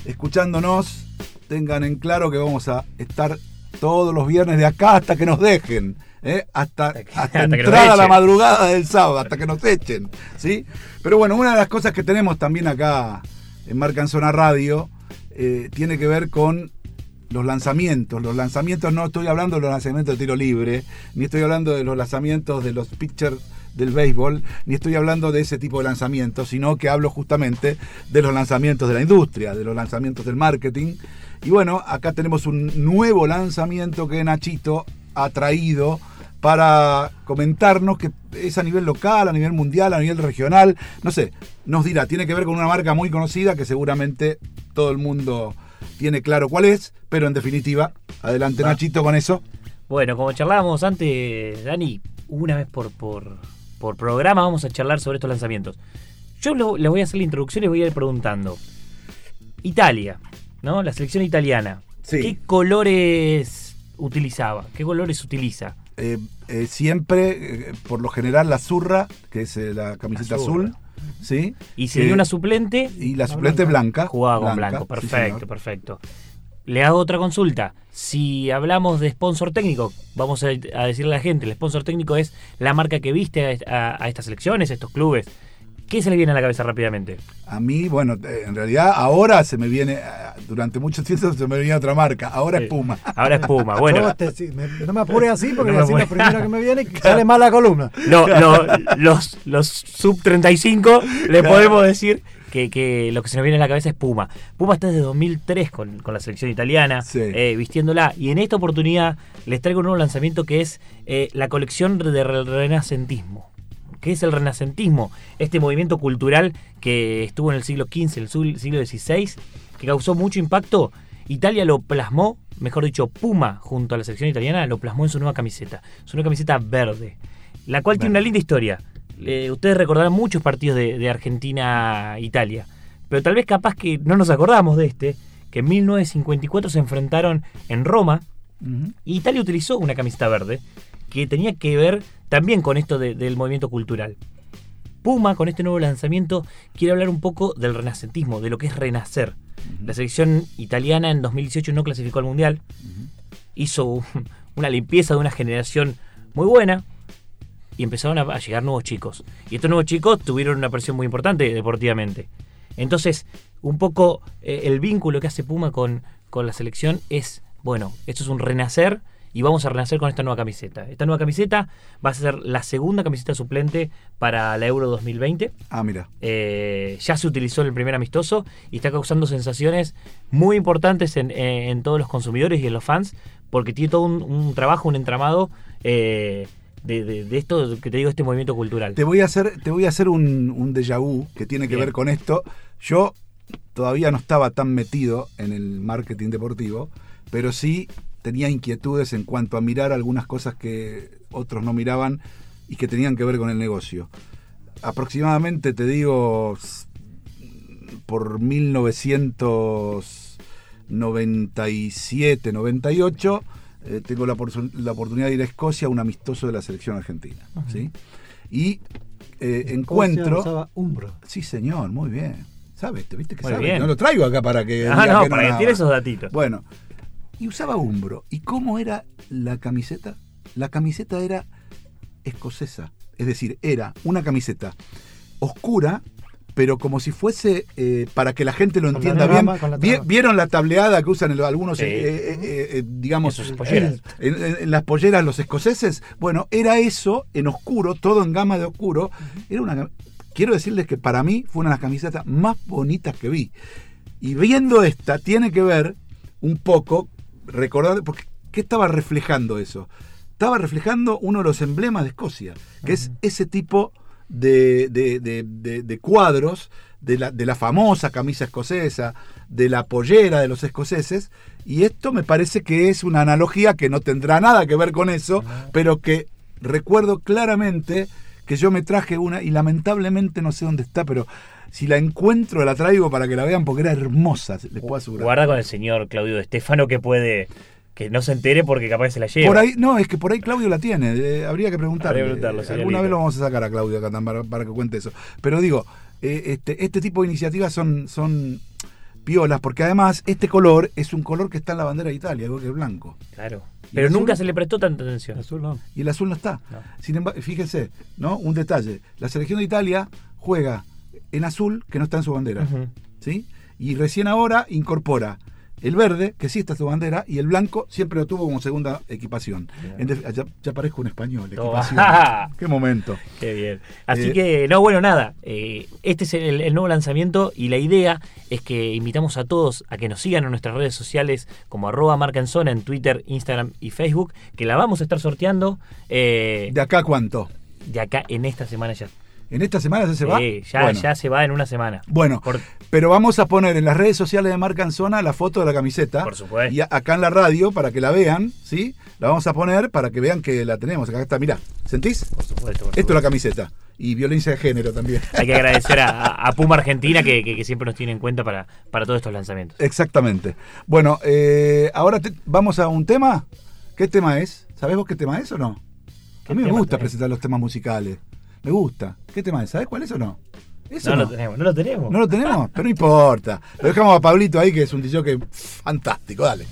escuchándonos, tengan en claro que vamos a estar todos los viernes de acá hasta que nos dejen. ¿eh? Hasta, hasta, que entrada a la madrugada del sábado, hasta que nos echen. ¿sí? Pero bueno, una de las cosas que tenemos también acá en Marca en Zona Radio eh, tiene que ver con los lanzamientos. Los lanzamientos no estoy hablando de los lanzamientos de tiro libre, ni estoy hablando de los lanzamientos de los pitchers del béisbol, ni estoy hablando de ese tipo de lanzamientos, sino que hablo justamente de los lanzamientos de la industria, de los lanzamientos del marketing. Y bueno, acá tenemos un nuevo lanzamiento que Nachito ha traído para comentarnos que es a nivel local, a nivel mundial, a nivel regional, no sé, nos dirá, tiene que ver con una marca muy conocida que seguramente todo el mundo tiene claro cuál es, pero en definitiva, adelante Nachito con eso. Bueno, como charlábamos antes, Dani, una vez por, por, por programa vamos a charlar sobre estos lanzamientos. Yo lo- les voy a hacer la introducción y voy a ir preguntando. Italia, ¿no? La selección italiana. Sí. ¿Qué colores utilizaba? ¿Qué colores utiliza? Eh, eh, siempre, eh, por lo general, la zurra, que es eh, la camiseta La azul, ¿sí? Y si Que- tenía una suplente, Y la suplente blanca. jugaba con Blanca, blanco. Perfecto, perfecto. Le hago otra consulta. Si hablamos de sponsor técnico, vamos a, a decirle a la gente, el sponsor técnico es la marca que viste a, a- a estas selecciones, a estos clubes. ¿Qué se le viene a la cabeza rápidamente? A mí, bueno, eh, en realidad ahora se me viene, eh, durante mucho tiempo se me venía otra marca, ahora Sí. es Puma. Ahora es Puma. Bueno, te- me- no me apures así porque No así apure. lo primero que me viene sale mal la columna. no, no, los, los sub 35 le Claro. podemos decir que, que lo que se nos viene a la cabeza es Puma. Puma está desde 2003 con, con la selección italiana, Sí. eh, vistiéndola. Y en esta oportunidad les traigo un nuevo lanzamiento que es eh, la colección de re- renacentismo. ¿Qué es el renacentismo? Este movimiento cultural que estuvo en el siglo XV, el siglo XVI, que causó mucho impacto. Italia lo plasmó, mejor dicho, Puma, junto a la selección italiana, lo plasmó en su nueva camiseta. Su nueva camiseta verde, la cual tiene una linda historia. Eh, ustedes recordarán muchos partidos de, de Argentina-Italia, pero tal vez capaz que no nos acordamos de este, que en 1954 se enfrentaron en Roma y Italia utilizó una camiseta verde que tenía que ver también con esto de- del movimiento cultural. Puma, con este nuevo lanzamiento, quiere hablar un poco del renacentismo, de lo que es renacer. La selección italiana en 2018 no clasificó al Mundial, hizo un- una limpieza de una generación muy buena y empezaron a, llegar nuevos chicos. Y estos nuevos chicos tuvieron una presión muy importante deportivamente. Entonces, un poco eh, el vínculo que hace Puma con, con la selección es, bueno, esto es un renacer y vamos a renacer con esta nueva camiseta. Esta nueva camiseta va a ser la segunda camiseta suplente para la Euro 2020. Ah, mira. Eh, ya se utilizó en el primer amistoso y está causando sensaciones muy importantes en, eh, en todos los consumidores y en los fans, porque tiene todo un, un trabajo, un entramado eh, de, de- de esto que te digo, este movimiento cultural. Te voy a hacer, te voy a hacer un, un déjà vu que tiene que Bien. ver con esto. Yo todavía no estaba tan metido en el marketing deportivo, pero sí tenía inquietudes en cuanto a mirar algunas cosas que otros no miraban y que tenían que ver con el negocio. Aproximadamente, te digo, por 1997, 98, eh, tengo la, la oportunidad de ir a Escocia a un amistoso de la selección argentina. ¿sí? Y eh, encuentro... usaba Umbro. Sí, señor, muy bien. ¿Sabes? ¿Te viste que Muy sabe? bien. No lo traigo acá para que. Ah, no, que para que tire esos datitos. Bueno, y usaba Umbro. ¿Y cómo era la camiseta? La camiseta era escocesa. Es decir, era una camiseta oscura, pero como si fuese, eh, para que la gente lo entienda bien, vi-. ¿vieron la tableada que usan el- algunos, Sí. eh, eh, eh, eh, digamos, En polleras. en, en- en las polleras los escoceses? Bueno, era eso en oscuro, todo en gama de oscuro. Era una, quiero decirles que para mí fue una de las camisetas más bonitas que vi. Y viendo esta, tiene que ver un poco, recordar, porque ¿qué estaba reflejando eso? Estaba reflejando uno de los emblemas de Escocia, que es ese tipo de, de- de- de- cuadros de la, de la famosa camisa escocesa, de la pollera de los escoceses, y esto me parece que es una analogía que no tendrá nada que ver con eso, pero que recuerdo claramente que yo me traje una y lamentablemente no sé dónde está, pero si la encuentro la traigo para que la vean porque era hermosa, les puedo asegurar. Guarda con el señor Claudio Estefano que puede que no se entere porque capaz que se la lleva. Por ahí, no, es que por ahí Claudio la tiene, eh, habría que preguntarle. Habría que preguntarle, Eh. Alguna vez lo vamos a sacar a Claudio acá también para, para que cuente eso. Pero digo, eh, este, este tipo de iniciativas son, son piolas, porque además este color es un color que está en la bandera de Italia, que el blanco. Claro. ¿Y Pero el nunca azul? se le prestó tanta atención. Azul no. Y el azul no está. No. Sin embargo, fíjense, ¿no? Un detalle. La selección de Italia juega en azul, que no está en su bandera. ¿sí? Y recién ahora incorpora el verde, que sí está su bandera, y el blanco siempre lo tuvo como segunda equipación. Ya, ya parezco un español, equipación. Qué momento. Qué bien. Así Eh, que, no, bueno, nada. eh, este es el, el nuevo lanzamiento y la idea es que invitamos a todos a que nos sigan en nuestras redes sociales como arroba marca en zona en Twitter, Instagram y Facebook, que la vamos a estar sorteando eh, ¿De acá cuánto? de acá en esta semana ya. ¿En esta semana ya se va? Sí, ya, bueno, ya se va en una semana. Bueno, Por- pero vamos a poner en las redes sociales de Marca en Zona la foto de la camiseta. Por supuesto. Y acá en la radio, para que la vean, ¿sí? La vamos a poner para que vean que la tenemos. Acá está, mirá. ¿Sentís? por supuesto, por Esto es la camiseta. Y violencia de género también. Hay que agradecer a, Puma Argentina que, que- que siempre nos tiene en cuenta para, para todos estos lanzamientos. Exactamente. Bueno, eh, ahora te- vamos a un tema. ¿Qué tema es? ¿Sabés vos qué tema es o no? ¿Qué A mí me gusta tenés? presentar los temas musicales. Me gusta. ¿Qué tema es? ¿Sabés cuál es o no? Eso no, no. lo tenemos, no lo tenemos. ¿No lo tenemos? Pero no importa. Lo dejamos a Pablito ahí, que es un que fantástico. Dale.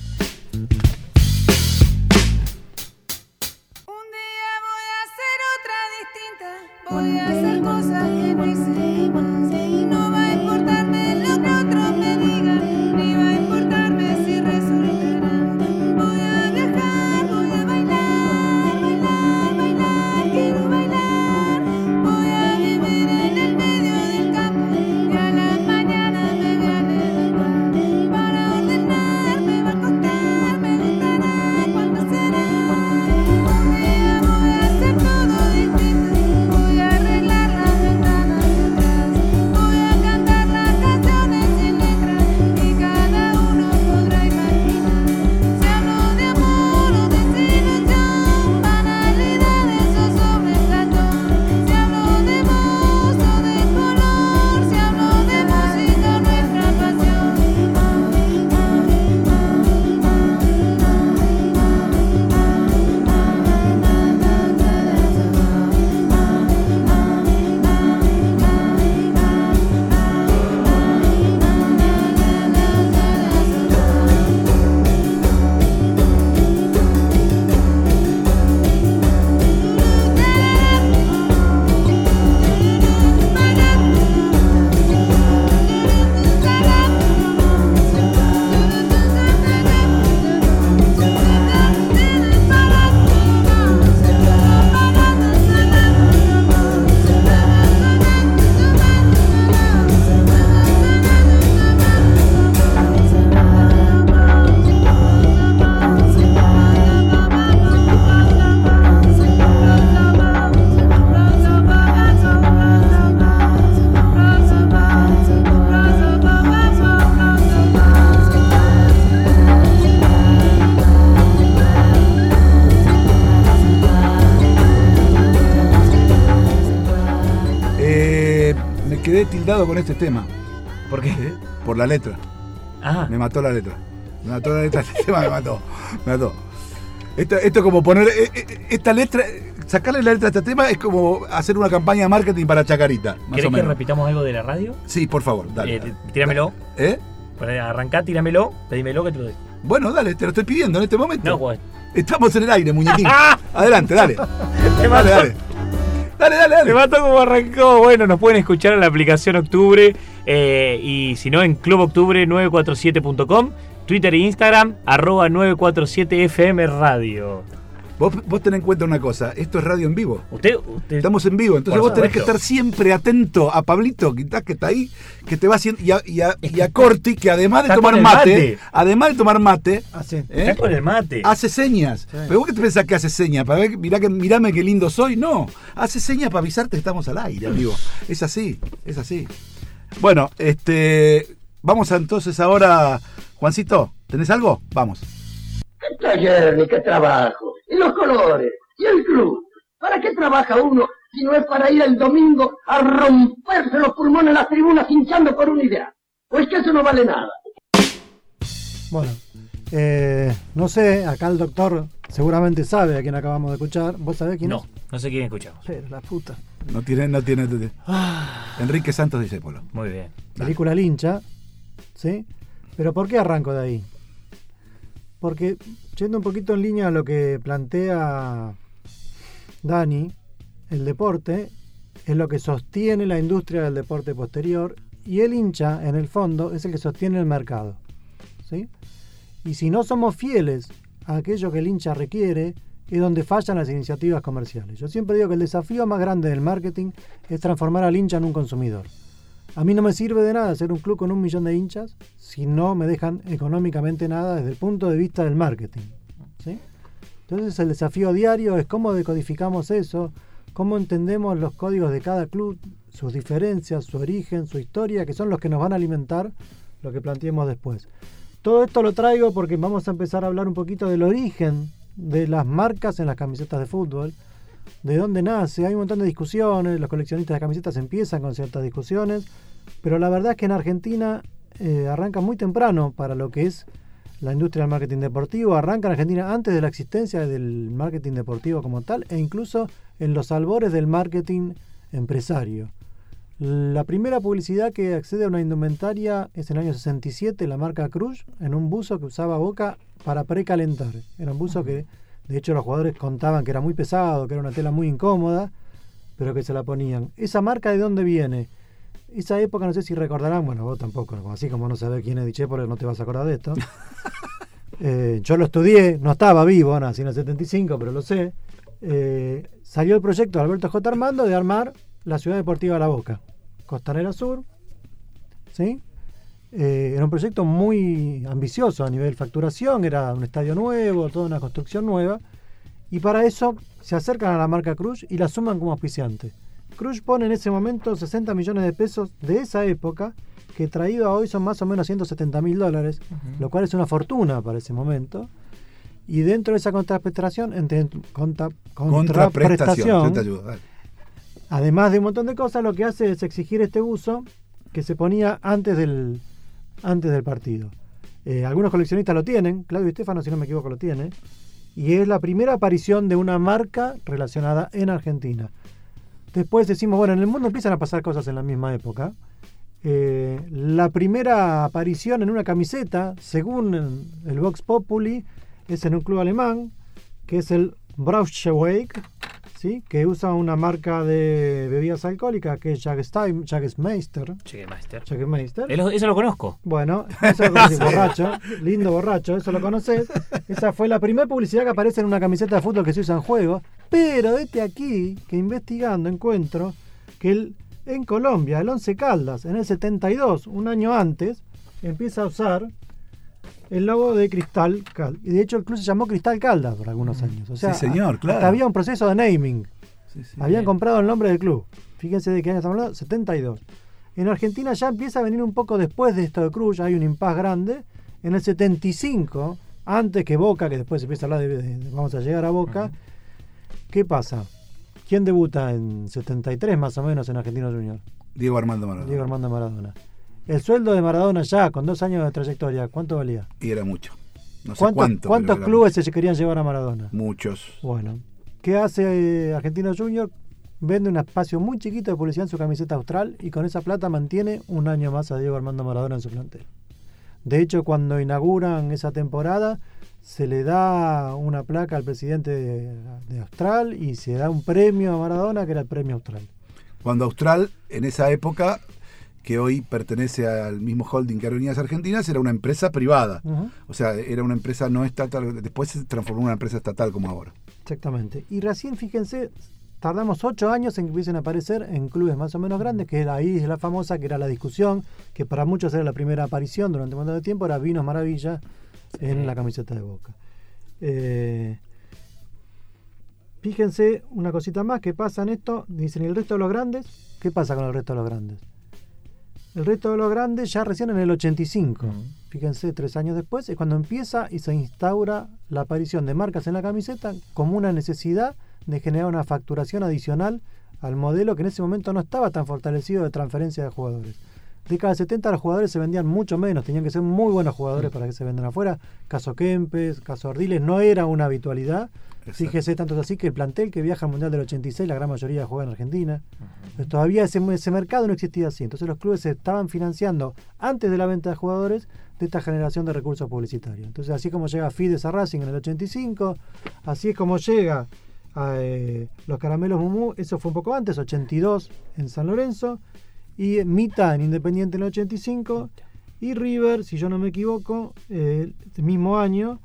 Con este tema. ¿Por qué? Por la letra. Ah, Me mató la letra. Me mató la letra. Este tema me mató. Me mató. Esto, esto es como poner. eh, eh, Esta letra. Sacarle la letra a este tema es como hacer una campaña de marketing para Chacarita. Más ¿querés o que menos. repitamos algo de la radio? Sí, por favor, dale. Eh, tíramelo. ¿Eh? Para arrancar, tíramelo, pedímelo que te lo doy. Bueno, dale, te lo estoy pidiendo en este momento. No, pues. Estamos en el aire, muñequín. Adelante, dale. Dale, mató. Dale. Dale, dale, Me mató como arrancó. Bueno, nos pueden escuchar en la aplicación Octubre eh, y si no en cluboctubre947.com, Twitter e Instagram, arroba 947FM Radio. Vos, vos ten en cuenta una cosa, esto es radio en vivo. Usted, usted Estamos en vivo, entonces vos tenés que estar siempre atento a Pablito, que está, que está ahí, que te va haciendo. Y a, y a- y a Corti, que además de Está tomar mate, mate. además de tomar mate, Así. ¿eh? está con el mate. hace señas. Pero vos qué te pensás que hace señas, para ver, mirá que, mirame qué lindo soy. No, hace señas para avisarte que estamos al aire, amigo. Es así, es así. Bueno, este. Vamos a, entonces ahora, Juancito, ¿tenés algo? Vamos. ¿Qué taller ni qué trabajo? ¿Y los colores? ¿Y el club? ¿Para qué trabaja uno si no es para ir el domingo a romperse los pulmones en las tribunas hinchando por una idea? Pues que eso no vale nada. Bueno, eh, no sé, acá el doctor seguramente sabe a quién acabamos de escuchar. ¿Vos sabés quién No, es? no sé quién escuchamos. Pero la puta. No tiene, no tiene. Enrique Santos Discépolo. Muy bien. Película lincha, ¿sí? Pero ¿por qué arranco de ahí? Porque, yendo un poquito en línea a lo que plantea Dani, el deporte es lo que sostiene la industria del deporte posterior y el hincha, en el fondo, es el que sostiene el mercado. ¿sí? Y si no somos fieles a aquello que el hincha requiere, es donde fallan las iniciativas comerciales. Yo siempre digo que el desafío más grande del marketing es transformar al hincha en un consumidor. A mí no me sirve de nada ser un club con un millón de hinchas si no me dejan económicamente nada desde el punto de vista del marketing. ¿sí? Entonces el desafío diario es cómo decodificamos eso, cómo entendemos los códigos de cada club, sus diferencias, su origen, su historia, que son los que nos van a alimentar lo que planteemos después. Todo esto lo traigo porque vamos a empezar a hablar un poquito del origen de las marcas en las camisetas de fútbol, de dónde nace, hay un montón de discusiones, los coleccionistas de camisetas empiezan con ciertas discusiones, pero la verdad es que en Argentina eh, arranca muy temprano para lo que es la industria del marketing deportivo, arranca en Argentina antes de la existencia del marketing deportivo como tal, e incluso en los albores del marketing empresario. La primera publicidad que accede a una indumentaria es en el año 67, la marca Cruz, en un buzo que usaba Boca para precalentar. Era un buzo que, de hecho, los jugadores contaban que era muy pesado, que era una tela muy incómoda, pero que se la ponían. ¿Esa marca de dónde viene? Esa época, no sé si recordarán, bueno, vos tampoco, así como no sabés quién es Dichépole, no te vas a acordar de esto. Eh, yo lo estudié, no estaba vivo, nací en el 75, pero lo sé. Eh, salió el proyecto de Alberto J. Armando de armar la Ciudad Deportiva La Boca, Costanera Sur. ¿sí? Eh, era un proyecto muy ambicioso a nivel facturación, era un estadio nuevo, toda una construcción nueva. Y para eso se acercan a la marca Cruz y la suman como auspiciante. Cruz pone en ese momento 60 millones de pesos de esa época, que traído a hoy son más o menos 170 mil dólares, lo cual es una fortuna para ese momento. Y dentro de esa contraprestación, entre, contra- Contraprestación. ayudo, además de un montón de cosas, lo que hace es exigir este uso que se ponía antes del, antes del partido. Eh, algunos coleccionistas lo tienen, Claudio Estefano, si no me equivoco, lo tiene. Y es la primera aparición de una marca relacionada en Argentina. Después decimos, bueno, en el mundo empiezan a pasar cosas en la misma época. Eh, la primera aparición en una camiseta, según el, Vox Populi, es en un club alemán, que es el Braunschweig, ¿sí? que usa una marca de bebidas alcohólicas, que es Jagermeister. Jagermeister. Eso, lo conozco. Bueno, eso lo conoces, borracho, lindo borracho, eso lo conoces. Esa fue la primera publicidad que aparece en una camiseta de fútbol que se usa en juego. Pero desde aquí, que investigando encuentro que el, en Colombia, el Once Caldas, en el 72, un año antes, empieza a usar el logo de Cristal Caldas. Y de hecho el club se llamó Cristal Caldas por algunos años. O sea, Sí, señor, claro. había un proceso de naming. Sí, sí. Habían comprado el nombre del club. Fíjense de qué año estamos hablando, 72. En Argentina ya empieza a venir un poco después de esto de Cruz, ya hay un impas grande. En el 75, antes que Boca, que después se empieza a hablar de, de- de- vamos a llegar a Boca, ¿qué pasa? ¿Quién debuta en 73 más o menos en Argentino Junior? Diego Armando Maradona. Diego Armando Maradona. El sueldo de Maradona ya, con dos años de trayectoria, ¿cuánto valía? Y era mucho. No sé ¿Cuántos, cuánto. clubes se querían llevar a Maradona? Muchos. Bueno, ¿qué hace eh, Argentino Junior? Vende un espacio muy chiquito de publicidad en su camiseta austral y con esa plata mantiene un año más a Diego Armando Maradona en su plantel. De hecho, cuando inauguran esa temporada, se le da una placa al presidente de, de Austral y se da un premio a Maradona, que era el premio Austral. Cuando Austral, en esa época, que hoy pertenece al mismo holding que Aerolíneas Argentinas, era una empresa privada. O sea, era una empresa no estatal. Después se transformó en una empresa estatal como ahora. Exactamente. Y recién, fíjense, tardamos ocho años en que empiecen a aparecer en clubes más o menos grandes, que era ahí es la famosa, que era la discusión, que para muchos era la primera aparición durante un montón de tiempo, era Vinos Maravilla en la camiseta de Boca. Eh, fíjense una cosita más que pasa en esto, dicen, ¿y el resto de los grandes? ¿Qué pasa con el resto de los grandes? El resto de los grandes ya recién en el 85, fíjense, tres años después, es cuando empieza y se instaura la aparición de marcas en la camiseta como una necesidad de generar una facturación adicional al modelo que en ese momento no estaba tan fortalecido de transferencia de jugadores. Década del 70 los jugadores se vendían mucho menos, tenían que ser muy buenos jugadores para que se vendan afuera. Caso Kempes, caso Ardiles, no era una habitualidad. Fíjese, tanto es así que el plantel que viaja al Mundial del 86, la gran mayoría juega en Argentina. Todavía ese, ese mercado no existía así. Entonces los clubes se estaban financiando antes de la venta de jugadores de esta generación de recursos publicitarios. Entonces así como llega Fides a Racing en el 85, así es como llega a eh, los Caramelos Mumú, eso fue un poco antes, 82 en San Lorenzo, y Mita en Independiente en el 85, y River, si yo no me equivoco, eh, el mismo año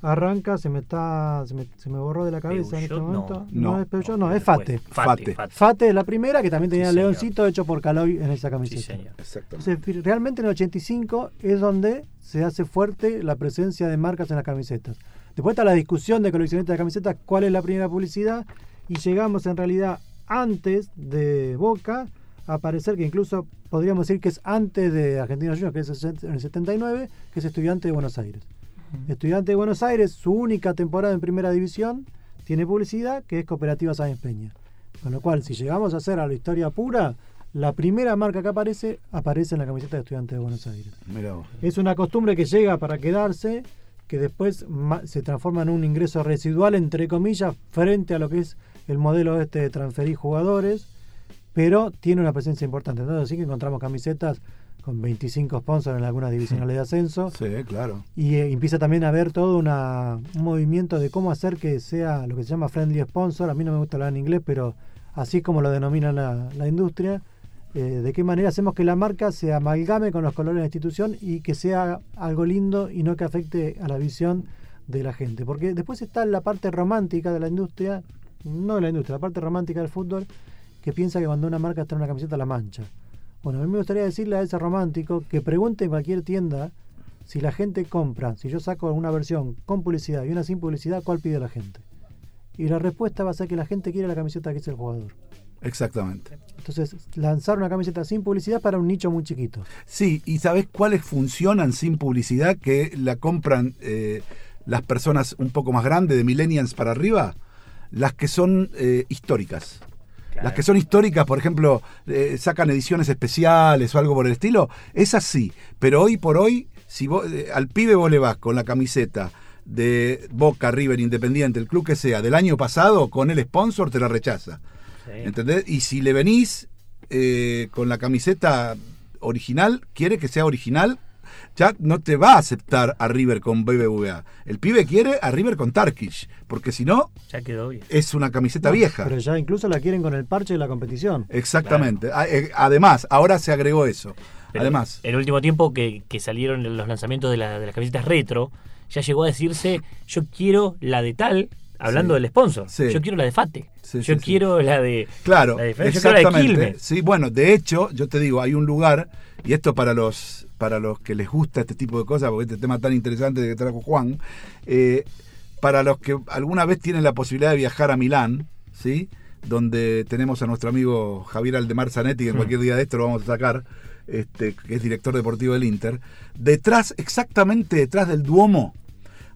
arranca, se me está se me, se me borró de la cabeza en este momento. no. No, es Peugeot, no, es Fate. Fate, Fate. Fate es la primera, que también tenía Sí, el señor. leoncito hecho por Caloy en esa camiseta. Sí, señor. Exacto. Entonces, realmente en el 85 es donde se hace fuerte la presencia de marcas en las camisetas. Después está la discusión de coleccionistas de camisetas, cuál es la primera publicidad, y llegamos en realidad antes de Boca aparecer, que incluso podríamos decir que es antes de Argentino Juniors, que es en el 79, que es Estudiante de Buenos Aires. Estudiante de Buenos Aires, su única temporada en primera división, tiene publicidad que es Cooperativa Sáenz Peña. Con lo cual, si llegamos a hacer a la historia pura, la primera marca que aparece, aparece en la camiseta de Estudiante de Buenos Aires. Mirá vos. Es una costumbre que llega para quedarse, que después ma- se transforma en un ingreso residual, entre comillas, frente a lo que es el modelo este de transferir jugadores. Pero tiene una presencia importante. Entonces sí que encontramos camisetas con 25 sponsors en algunas divisionales de ascenso. Sí, claro. Y eh, empieza también a haber todo una, un movimiento de cómo hacer que sea lo que se llama friendly sponsor. A mí no me gusta hablar en inglés, pero así como lo denomina la, la industria. eh, de qué manera hacemos que la marca se amalgame con los colores de la institución y que sea algo lindo y no que afecte a la visión de la gente. Porque después está la parte romántica de la industria, no de la industria, la parte romántica del fútbol, que piensa que cuando una marca está en una camiseta la mancha. Bueno, a mí me gustaría decirle a ese romántico que pregunte en cualquier tienda si la gente compra, si yo saco una versión con publicidad y una sin publicidad, ¿cuál pide la gente? Y la respuesta va a ser que la gente quiere la camiseta que es el jugador. Exactamente. Entonces, lanzar una camiseta sin publicidad para un nicho muy chiquito. Sí, y ¿sabés cuáles funcionan sin publicidad que la compran eh, las personas un poco más grandes, de millennials para arriba? Las que son eh, históricas. Las que son históricas, por ejemplo, eh, sacan ediciones especiales o algo por el estilo, es así. Pero hoy por hoy, si vos, eh, al pibe vos le vas con la camiseta de Boca, River, Independiente, el club que sea, del año pasado, con el sponsor, te la rechaza. ¿Entendés? Y si le venís eh, con la camiseta original, quiere que sea original, ya no te va a aceptar a River con BBVA. El pibe quiere a River con Tarkish, porque si no, Ya quedó bien. es una camiseta No, vieja. Pero ya incluso la quieren con el parche de la competición. Exactamente. A- eh, Además, ahora se agregó eso. Pero Además, El último tiempo que, que salieron los lanzamientos de, la- de las camisetas retro, ya llegó a decirse, yo quiero la de tal, hablando Sí. del sponsor. Sí. Yo quiero la de Fate. Sí, yo sí, sí. quiero la de... Claro, la de, yo quiero la de exactamente. Quilmes. Sí, bueno, de hecho, yo te digo, hay un lugar, y esto para los para los que les gusta este tipo de cosas, porque este tema tan interesante que trajo Juan, eh, para los que alguna vez tienen la posibilidad de viajar a Milán, ¿sí? donde tenemos a nuestro amigo Javier Aldemar Zanetti, que en cualquier día de esto lo vamos a sacar, este, que es director deportivo del Inter, detrás, exactamente detrás del Duomo,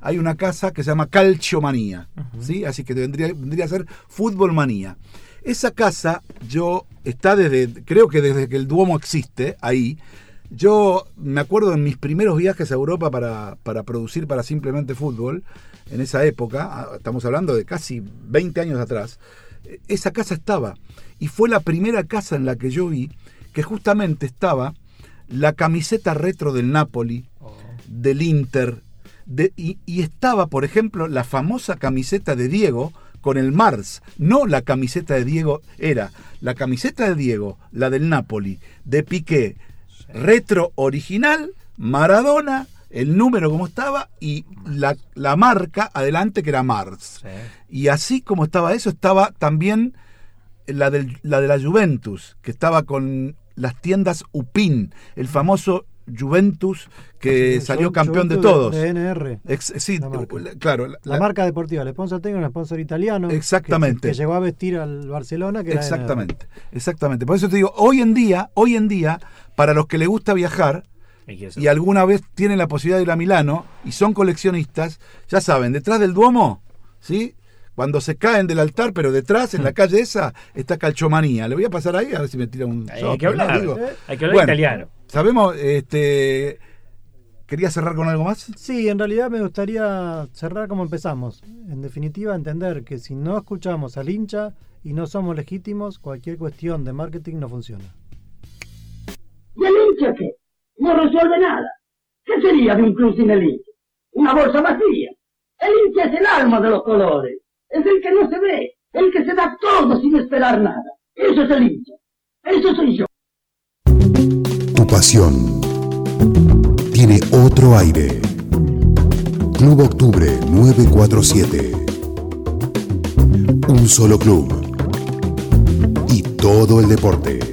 hay una casa que se llama Calciomanía, ¿sí? Así que vendría, vendría a ser Fútbol Manía. Esa casa, yo, está desde, creo que desde que el Duomo existe, ahí, yo me acuerdo en mis primeros viajes a Europa para, para producir para Simplemente Fútbol, en esa época, ah, estamos hablando de casi 20 años atrás, eh, esa casa estaba. Y fue la primera casa en la que yo vi que justamente estaba la camiseta retro del Napoli, del Inter, de- y, y estaba, por ejemplo, la famosa camiseta de Diego con el Mars. No la camiseta de Diego, era la camiseta de Diego, la del Napoli, de Piqué, retro original, Maradona, el número como estaba y la, la marca adelante que era Mars. Y así como estaba eso, estaba también la, del- la de la Juventus, que estaba con las tiendas Upin, el famoso Juventus que Sí, salió campeón de todos. De NR. Ex- sí, La marca. la- claro. la- La marca deportiva, el sponsor tengo un sponsor italiano. Exactamente. Que, llegó a vestir al Barcelona. Que era NR. Exactamente, exactamente. Por eso te digo, hoy en día, hoy en día, para los que les gusta viajar y alguna vez tienen la posibilidad de ir a Milano y son coleccionistas, ya saben, detrás del Duomo, ¿sí? Cuando se caen del altar, pero detrás, en la calle esa, está Calchomanía. Le voy a pasar ahí a ver si me tira un Hay que hablar, ¿no? Digo, ¿eh? hay que hablar bueno, italiano. Sabemos, este. ¿Quería cerrar con algo más? Sí, en realidad me gustaría cerrar como empezamos. En definitiva, entender que si no escuchamos al hincha y no somos legítimos, cualquier cuestión de marketing no funciona. ¿Y el hincha qué? No resuelve nada. ¿Qué sería de un club sin el hincha? Una bolsa vacía. El hincha es el alma de los colores. Es el que no se ve. El que se da todo sin esperar nada. Eso es el hincha. Eso soy yo. Tu pasión tiene otro aire. Club Octubre 947. Un solo club. Y todo el deporte.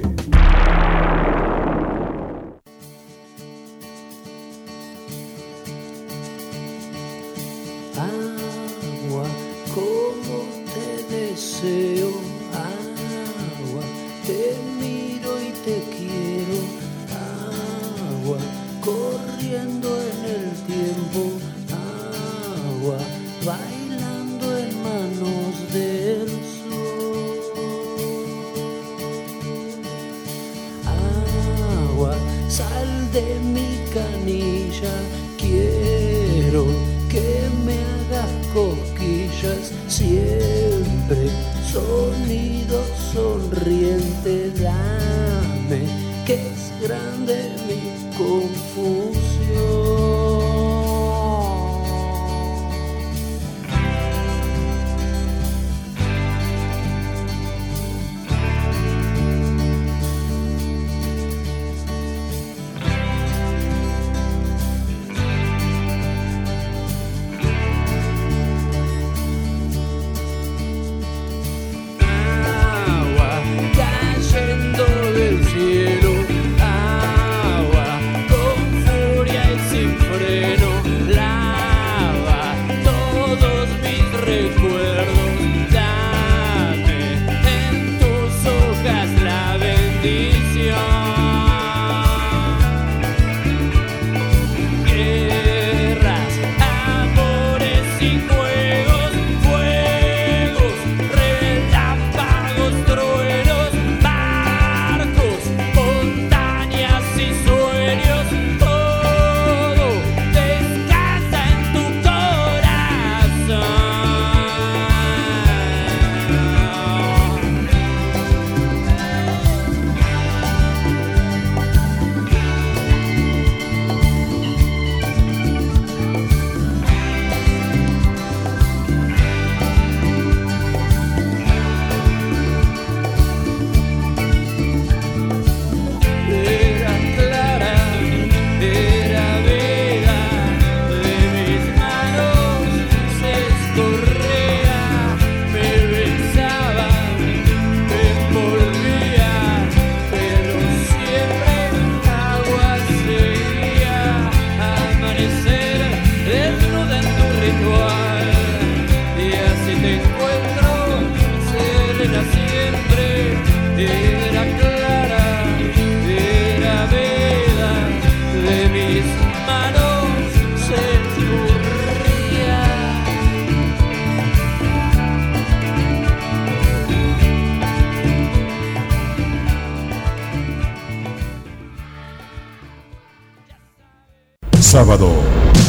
Sábado,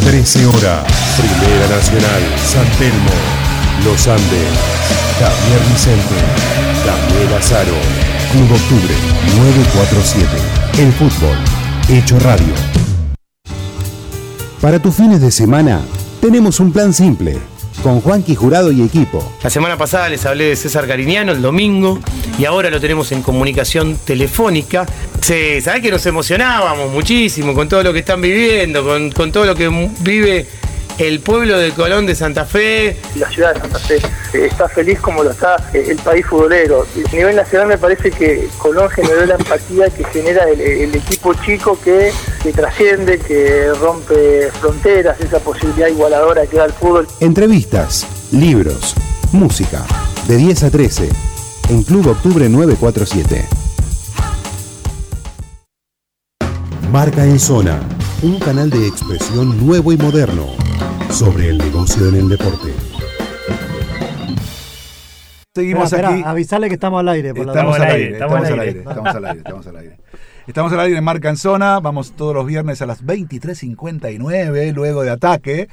13 horas, Primera Nacional, San Telmo, Los Andes, Javier Vicente, Daniel Azaro, Club Octubre 947, el fútbol, hecho radio. Para tus fines de semana, tenemos un plan simple, con Juanqui Jurado y equipo. La semana pasada les hablé de César Cariñano el domingo y ahora lo tenemos en comunicación telefónica. Sí, ¿sabés que nos emocionábamos muchísimo con todo lo que están viviendo, con, todo lo que vive el pueblo de Colón de Santa Fe? la ciudad de Santa Fe eh, está feliz como lo está eh, el país futbolero. A nivel nacional me parece que Colón generó la empatía que genera el, el equipo chico que, que trasciende, que rompe fronteras, esa posibilidad igualadora que da el fútbol. Entrevistas, libros, música, de 10 a 13, en Club Octubre 947. Marca en Zona, un canal de expresión nuevo y moderno sobre el negocio en el deporte. Seguimos Esperá, aquí. esperá, avisale que estamos al aire. Por la Estamos duda. al aire, estamos al aire, estamos al aire, estamos al aire. Estamos al aire en Marca en Zona, vamos todos los viernes a las 23.59, luego de ataque.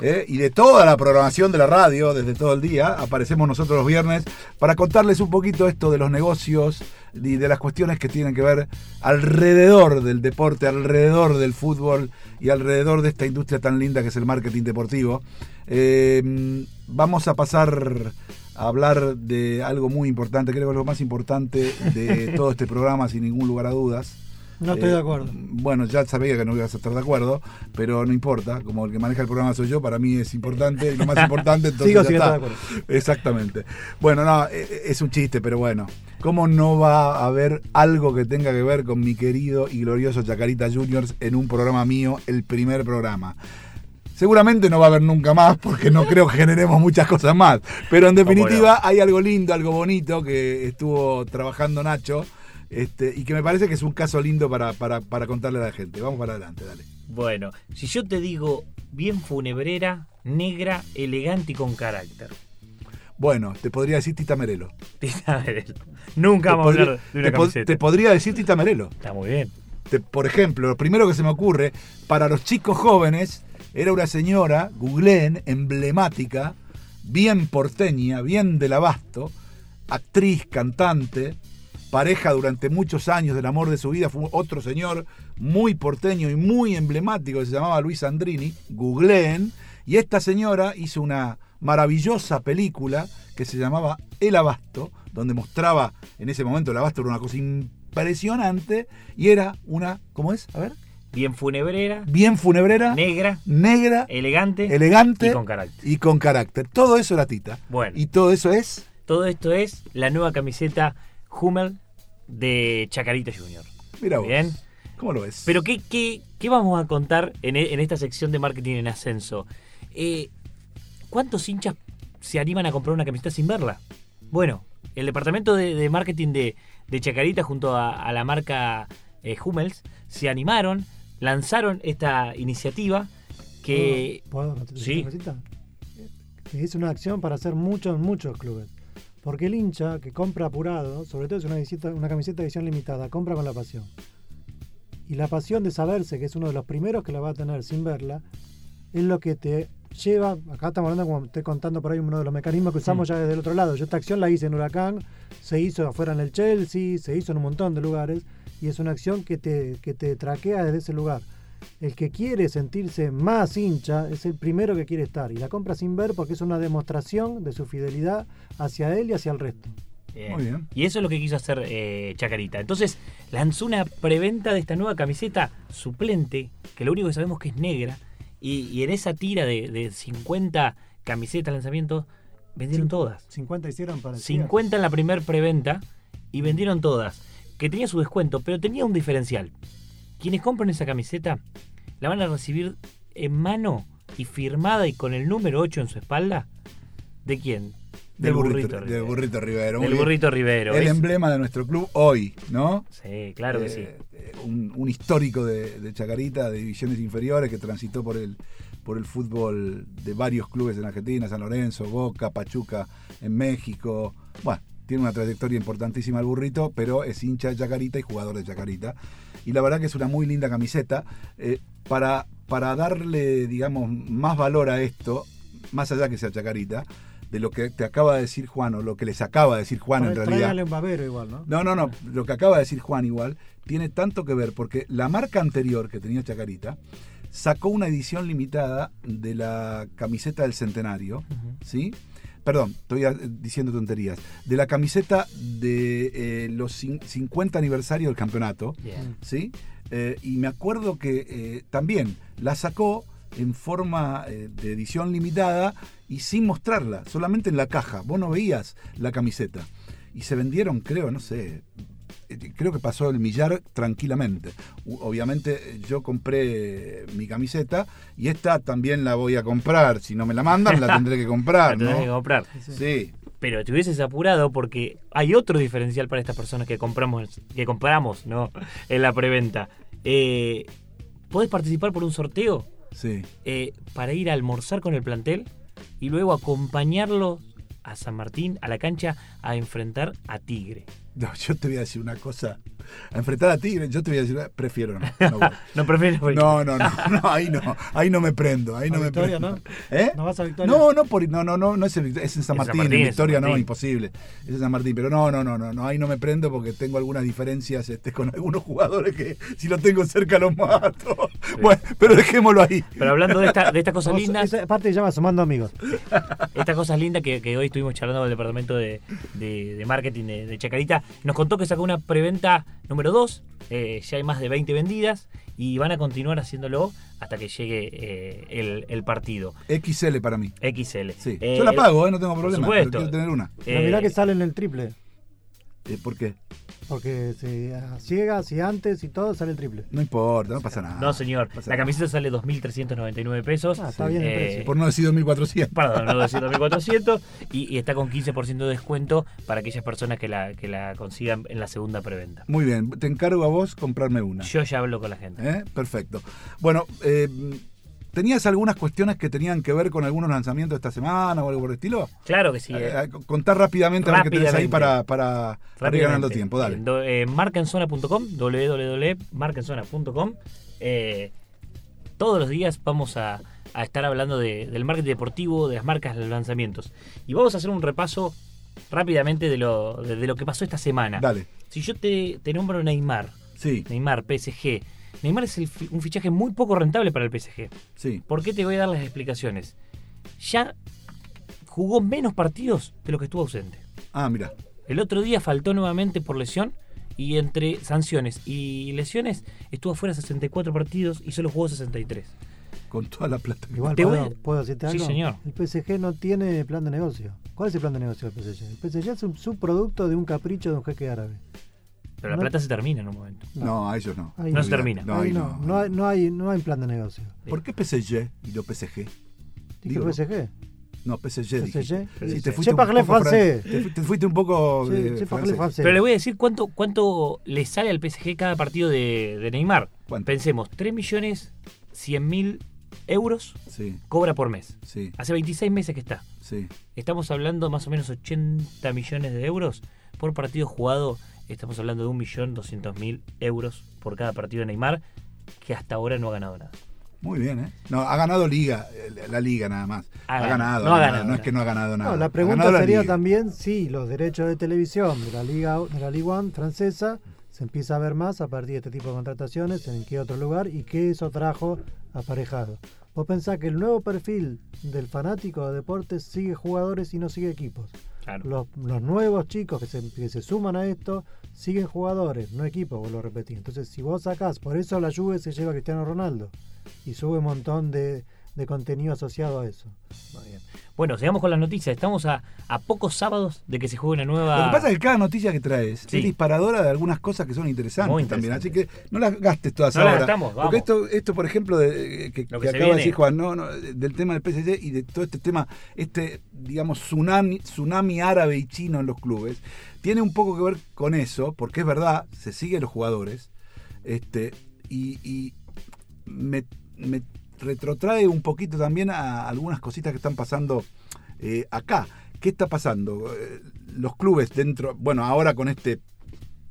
¿eh? Y de toda la programación de la radio, desde todo el día, aparecemos nosotros los viernes para contarles un poquito esto de los negocios y de las cuestiones que tienen que ver alrededor del deporte, alrededor del fútbol y alrededor de esta industria tan linda que es el marketing deportivo. Eh, vamos a pasar a hablar de algo muy importante, creo que lo más importante de todo este programa, sin ningún lugar a dudas. No estoy Eh, de acuerdo. Bueno, ya sabía que no ibas a estar de acuerdo, pero no importa, como el que maneja el programa soy yo, para mí es importante, y lo más importante entonces Sigo ya está. de acuerdo. Exactamente. Bueno, no, eh, es un chiste, pero bueno. ¿Cómo no va a haber algo que tenga que ver con mi querido y glorioso Chacarita Juniors en un programa mío, el primer programa? Seguramente no va a haber nunca más porque no creo que generemos muchas cosas más. Pero en definitiva hay algo lindo, algo bonito que estuvo trabajando Nacho este, y que me parece que es un caso lindo para, para, para contarle a la gente. Vamos para adelante, dale. Bueno, si yo te digo bien funebrera, negra, elegante y con carácter. Bueno, te podría decir Tita Merelo. Tita Merelo. Nunca Te vamos a hablar de una te, camiseta. te podría decir Tita Merelo. Está muy bien. Te- por ejemplo, lo primero que se me ocurre, para los chicos jóvenes, era una señora, googleen, emblemática, bien porteña, bien del abasto, actriz, cantante, pareja durante muchos años del amor de su vida fue otro señor muy porteño y muy emblemático que se llamaba Luis Andrini, googleen, y esta señora hizo una maravillosa película que se llamaba El Abasto, donde mostraba en ese momento el Abasto era una cosa impresionante y era una, ¿cómo es? A ver. Bien funebrera, Bien funebrera, negra, negra, elegante, elegante y con carácter. y con carácter. Todo eso era Tita. Bueno. Y todo eso es Todo esto es la nueva camiseta Hummel de Chacarita Junior. Mira vos. Bien. ¿Cómo lo ves? Pero ¿qué, qué, qué vamos a contar en, e- en esta sección de marketing en ascenso? Eh, ¿Cuántos hinchas se animan a comprar una camiseta sin verla? Bueno, el departamento de, de marketing de, de Chacarita junto a, a la marca eh, Hummels se animaron, lanzaron esta iniciativa que... ¿Puedo- puedo- Sí. es una acción para hacer muchos, muchos clubes. Porque el hincha que compra apurado, sobre todo es una, visita- una camiseta de edición limitada, compra con la pasión. Y la pasión de saberse que es uno de los primeros que la va a tener sin verla, es lo que te lleva, acá estamos hablando como estoy contando por ahí uno de los mecanismos que usamos ya desde el otro lado. Yo esta acción la hice en Huracán, se hizo afuera en el Chelsea, se hizo en un montón de lugares, y es una acción que te, que te traquea desde ese lugar. El que quiere sentirse más hincha es el primero que quiere estar y la compra sin ver porque es una demostración de su fidelidad hacia él y hacia el resto. Bien. Muy bien. Y eso es lo que quiso hacer eh, Chacarita. Entonces lanzó una preventa de esta nueva camiseta suplente, que lo único que sabemos que es negra, y, y en esa tira de, de 50 camisetas lanzamiento vendieron todas. 50 hicieron para 50 en la primer preventa y vendieron todas. Que tenía su descuento, pero tenía un diferencial. Quienes compran esa camiseta la van a recibir en mano y firmada y con el número 8 en su espalda. ¿De quién? Del burrito, Rivero. del burrito Rivero. Del burrito Rivero. El emblema de nuestro club hoy, ¿no? Sí, claro que sí. Eh, eh, Un, un histórico de, de Chacarita, de divisiones inferiores, que transitó por el, por el fútbol de varios clubes en Argentina, San Lorenzo, Boca, Pachuca, en México. Bueno, tiene una trayectoria importantísima el burrito, pero es hincha de Chacarita y jugador de Chacarita. Y la verdad que es una muy linda camiseta. Eh, para, para darle, digamos, más valor a esto, más allá que sea Chacarita, de lo que te acaba de decir Juan, o lo que les acaba de decir Juan en realidad. tráigale un babero igual, ¿no? No, no, no. Lo que acaba de decir Juan igual tiene tanto que ver porque la marca anterior que tenía Chacarita sacó una edición limitada de la camiseta del centenario, ¿sí? Perdón, estoy diciendo tonterías. De la camiseta de eh, los cin- 50 aniversario del campeonato, Bien. ¿sí? Eh, y me acuerdo que eh, también la sacó en forma de edición limitada y sin mostrarla, solamente en la caja. Vos no veías la camiseta. Y se vendieron, creo, no sé, creo que pasó el millar tranquilamente. Obviamente eh, yo compré mi camiseta y esta también la voy a comprar. Si no me la mandan, la tendré que comprar. La ¿no? que comprar. Sí. Pero te hubieses apurado porque hay otro diferencial para estas personas que compramos, que compramos, ¿no? En la preventa. Eh, podés participar por un sorteo Sí. eh, para ir a almorzar con el plantel y luego acompañarlo a San Martín, a la cancha, a enfrentar a Tigre. No, yo te voy a decir una cosa. A enfrentar a Tigre, yo te voy a decir, prefiero no. No. No prefieres por- no, no, no, no, ahí no, ahí no me prendo, ahí ¿A no me Victoria, prendo. no? ¿Eh? ¿No vas a Victoria? No, no, por, no, no, no, no es, en, Victoria, es en San Martín, Martín, en Victoria San no, Martín. imposible. Es en San Martín, pero no, no, no, no, no, ahí no me prendo porque tengo algunas diferencias este, con algunos jugadores que si los tengo cerca los mato. Bueno, pero dejémoslo ahí. Pero hablando de esta, de estas cosas lindas, Esa parte se llama Sumando Amigos. estas cosas lindas que, que hoy estuvimos charlando con el departamento de, de- de marketing de, de Chacarita, nos contó que sacó una preventa número 2, ya hay más de 20 vendidas y van a continuar haciéndolo hasta que llegue eh, el, el partido. XL para mí. XL. Sí. Eh, Yo la pago, eh, no tengo por problema. supuesto. Pero quiero tener una. Pero Eh, mirá que sale en el triple. Eh, ¿Por qué? Porque si a ciegas y antes y todo sale el triple. No importa, no pasa nada. No, señor. Pasa La nada. camiseta sale 2.399 pesos. Ah, está bien el Eh, precio. Por no decir 2400. Perdón, no decir 2.400 y, y está con 15% de descuento para aquellas personas que la, que la consigan en la segunda preventa. Muy bien, te encargo a vos comprarme una. Yo ya hablo con la gente. ¿Eh? Perfecto. Bueno, eh, ¿tenías algunas cuestiones que tenían que ver con algunos lanzamientos de esta semana o algo por el estilo? Claro que sí. eh. Eh, contar rápidamente, a ver qué tenés ahí para, para, para ir ganando tiempo. Dale. Eh, marcaenzona.com, www.marcaenzona.com. Eh, todos los días vamos a, a estar hablando de- del marketing deportivo, de las marcas, de los lanzamientos. Y vamos a hacer un repaso rápidamente de lo, de, de lo que pasó esta semana. Dale. Si yo te, te nombro Neymar, Sí, Neymar, PSG. Neymar es el un fichaje muy poco rentable para el PSG. sí. ¿Por qué te voy a dar las explicaciones? Ya jugó menos partidos de lo que estuvo ausente. Ah, mira. El otro día faltó nuevamente por lesión y entre sanciones y lesiones estuvo afuera 64 partidos y solo jugó 63. Con toda la plata. Igual, Te voy ¿puedo, a- puedo decirte Sí, algo? señor. El PSG no tiene plan de negocio. ¿Cuál es el plan de negocio del PSG? El PSG es un subproducto de un capricho de un jeque árabe. Pero la No- plata se termina en un momento. No, a ellos no. Ahí No se termina. No, Ahí no, no. no, hay, no, hay, no hay plan de negocio. ¿Por qué PSG y no PSG? Dije Digo, PSG. No, PSG. PSG. Sí, te fuiste un poco Te, fu- te fuiste un poco. Pero le voy a decir cuánto, cuánto le sale al PSG cada partido de, de Neymar. ¿Cuánto? Pensemos, 3 millones 100 mil euros Sí, cobra por mes. sí, Hace 26 meses que está. sí. Estamos hablando más o menos 80 millones de euros por partido jugado. Estamos hablando de 1.200.000 euros por cada partido de Neymar, que hasta ahora no ha ganado nada. Muy bien, ¿eh? No, ha ganado Liga, eh, la Liga nada más. Ha Ha, ganado. ganado. No ha ganado No es que no ha ganado nada. No, la pregunta la sería Liga. también si los derechos de televisión de la Liga de la Liga One francesa se empieza a ver más a partir de este tipo de contrataciones, en qué otro lugar y qué eso trajo aparejado. Vos pensás que el nuevo perfil del fanático de deportes sigue jugadores y no sigue equipos. Claro. Los, los nuevos chicos que se, que se suman a esto siguen jugadores, no equipos, vuelvo a repetir. Entonces, si vos sacás, por eso la Juve se lleva a Cristiano Ronaldo y sube un montón de, de contenido asociado a eso. Muy bien. Bueno, sigamos con las noticias. Estamos a, a pocos sábados de que se juegue una nueva. Lo que pasa es que cada noticia que traes Sí. es disparadora de algunas cosas que son interesantes, Muy también. Así que no las gastes todas No las ahora. gastamos, vamos. Porque esto, esto, por ejemplo, de, que, Lo que que acaba de decir Juan, no, no, del tema del PSG y de todo este tema, este, digamos, tsunami, tsunami árabe y chino en los clubes, tiene un poco que ver con eso, porque es verdad, se siguen los jugadores, este, y, y me, me retrotrae un poquito también a algunas cositas que están pasando eh, acá. ¿Qué está pasando? Eh, Los clubes dentro, bueno, ahora con este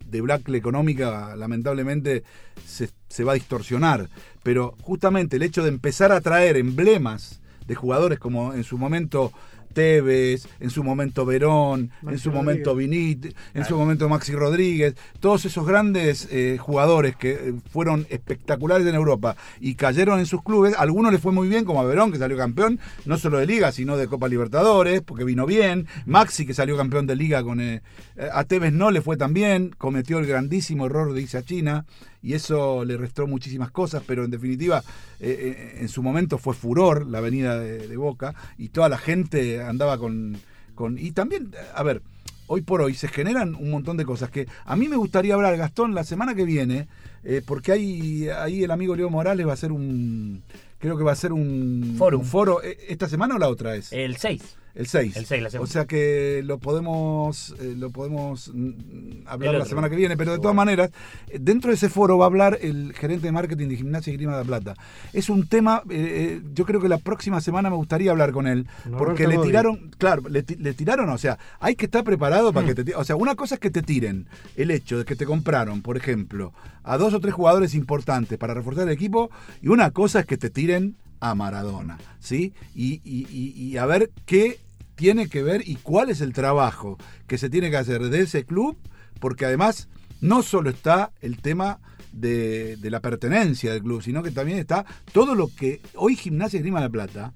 debacle económica, lamentablemente se, se va a distorsionar, pero justamente el hecho de empezar a traer emblemas de jugadores como en su momento Tevez, en su momento Verón, en su momento. Vinit, en su momento Maxi Rodríguez, todos esos grandes eh, jugadores que eh, fueron espectaculares en Europa y cayeron en sus clubes, a algunos les fue muy bien, como a Verón, que salió campeón, no solo de Liga, sino de Copa Libertadores, porque vino bien, Maxi, que salió campeón de Liga con... eh, a Tevez no le fue tan bien, cometió el grandísimo error de irse a China, y eso le restó muchísimas cosas, pero en definitiva, eh, eh, en su momento fue furor la venida de, de Boca, y toda la gente andaba con, con... Y también, a ver, hoy por hoy se generan un montón de cosas que a mí me gustaría hablar, Gastón, la semana que viene, eh, porque hay, ahí el amigo Leo Morales va a hacer un... Creo que va a ser un un foro. ¿eh, ¿Esta semana o la otra es? El 6. El 6. El 6, la semana. O sea que lo podemos eh, lo podemos mm, hablar la semana que viene, pero de todas maneras, eh, dentro de ese foro va a hablar el gerente de marketing de Gimnasia y Grima de la Plata. Es un tema, eh, yo creo que la próxima semana me gustaría hablar con él, porque le tiraron, claro, le, ti- le tiraron, o sea, hay que estar preparado para que te o sea, una cosa es que te tiren el hecho de que te compraron, por ejemplo, a dos o tres jugadores importantes para reforzar el equipo, y una cosa es que te tiren a Maradona, ¿sí? Y, y- y- y a ver qué tiene que ver y cuál es el trabajo que se tiene que hacer de ese club, porque además no solo está el tema de, de la pertenencia del club, sino que también está todo lo que hoy Gimnasia Grima de la Plata,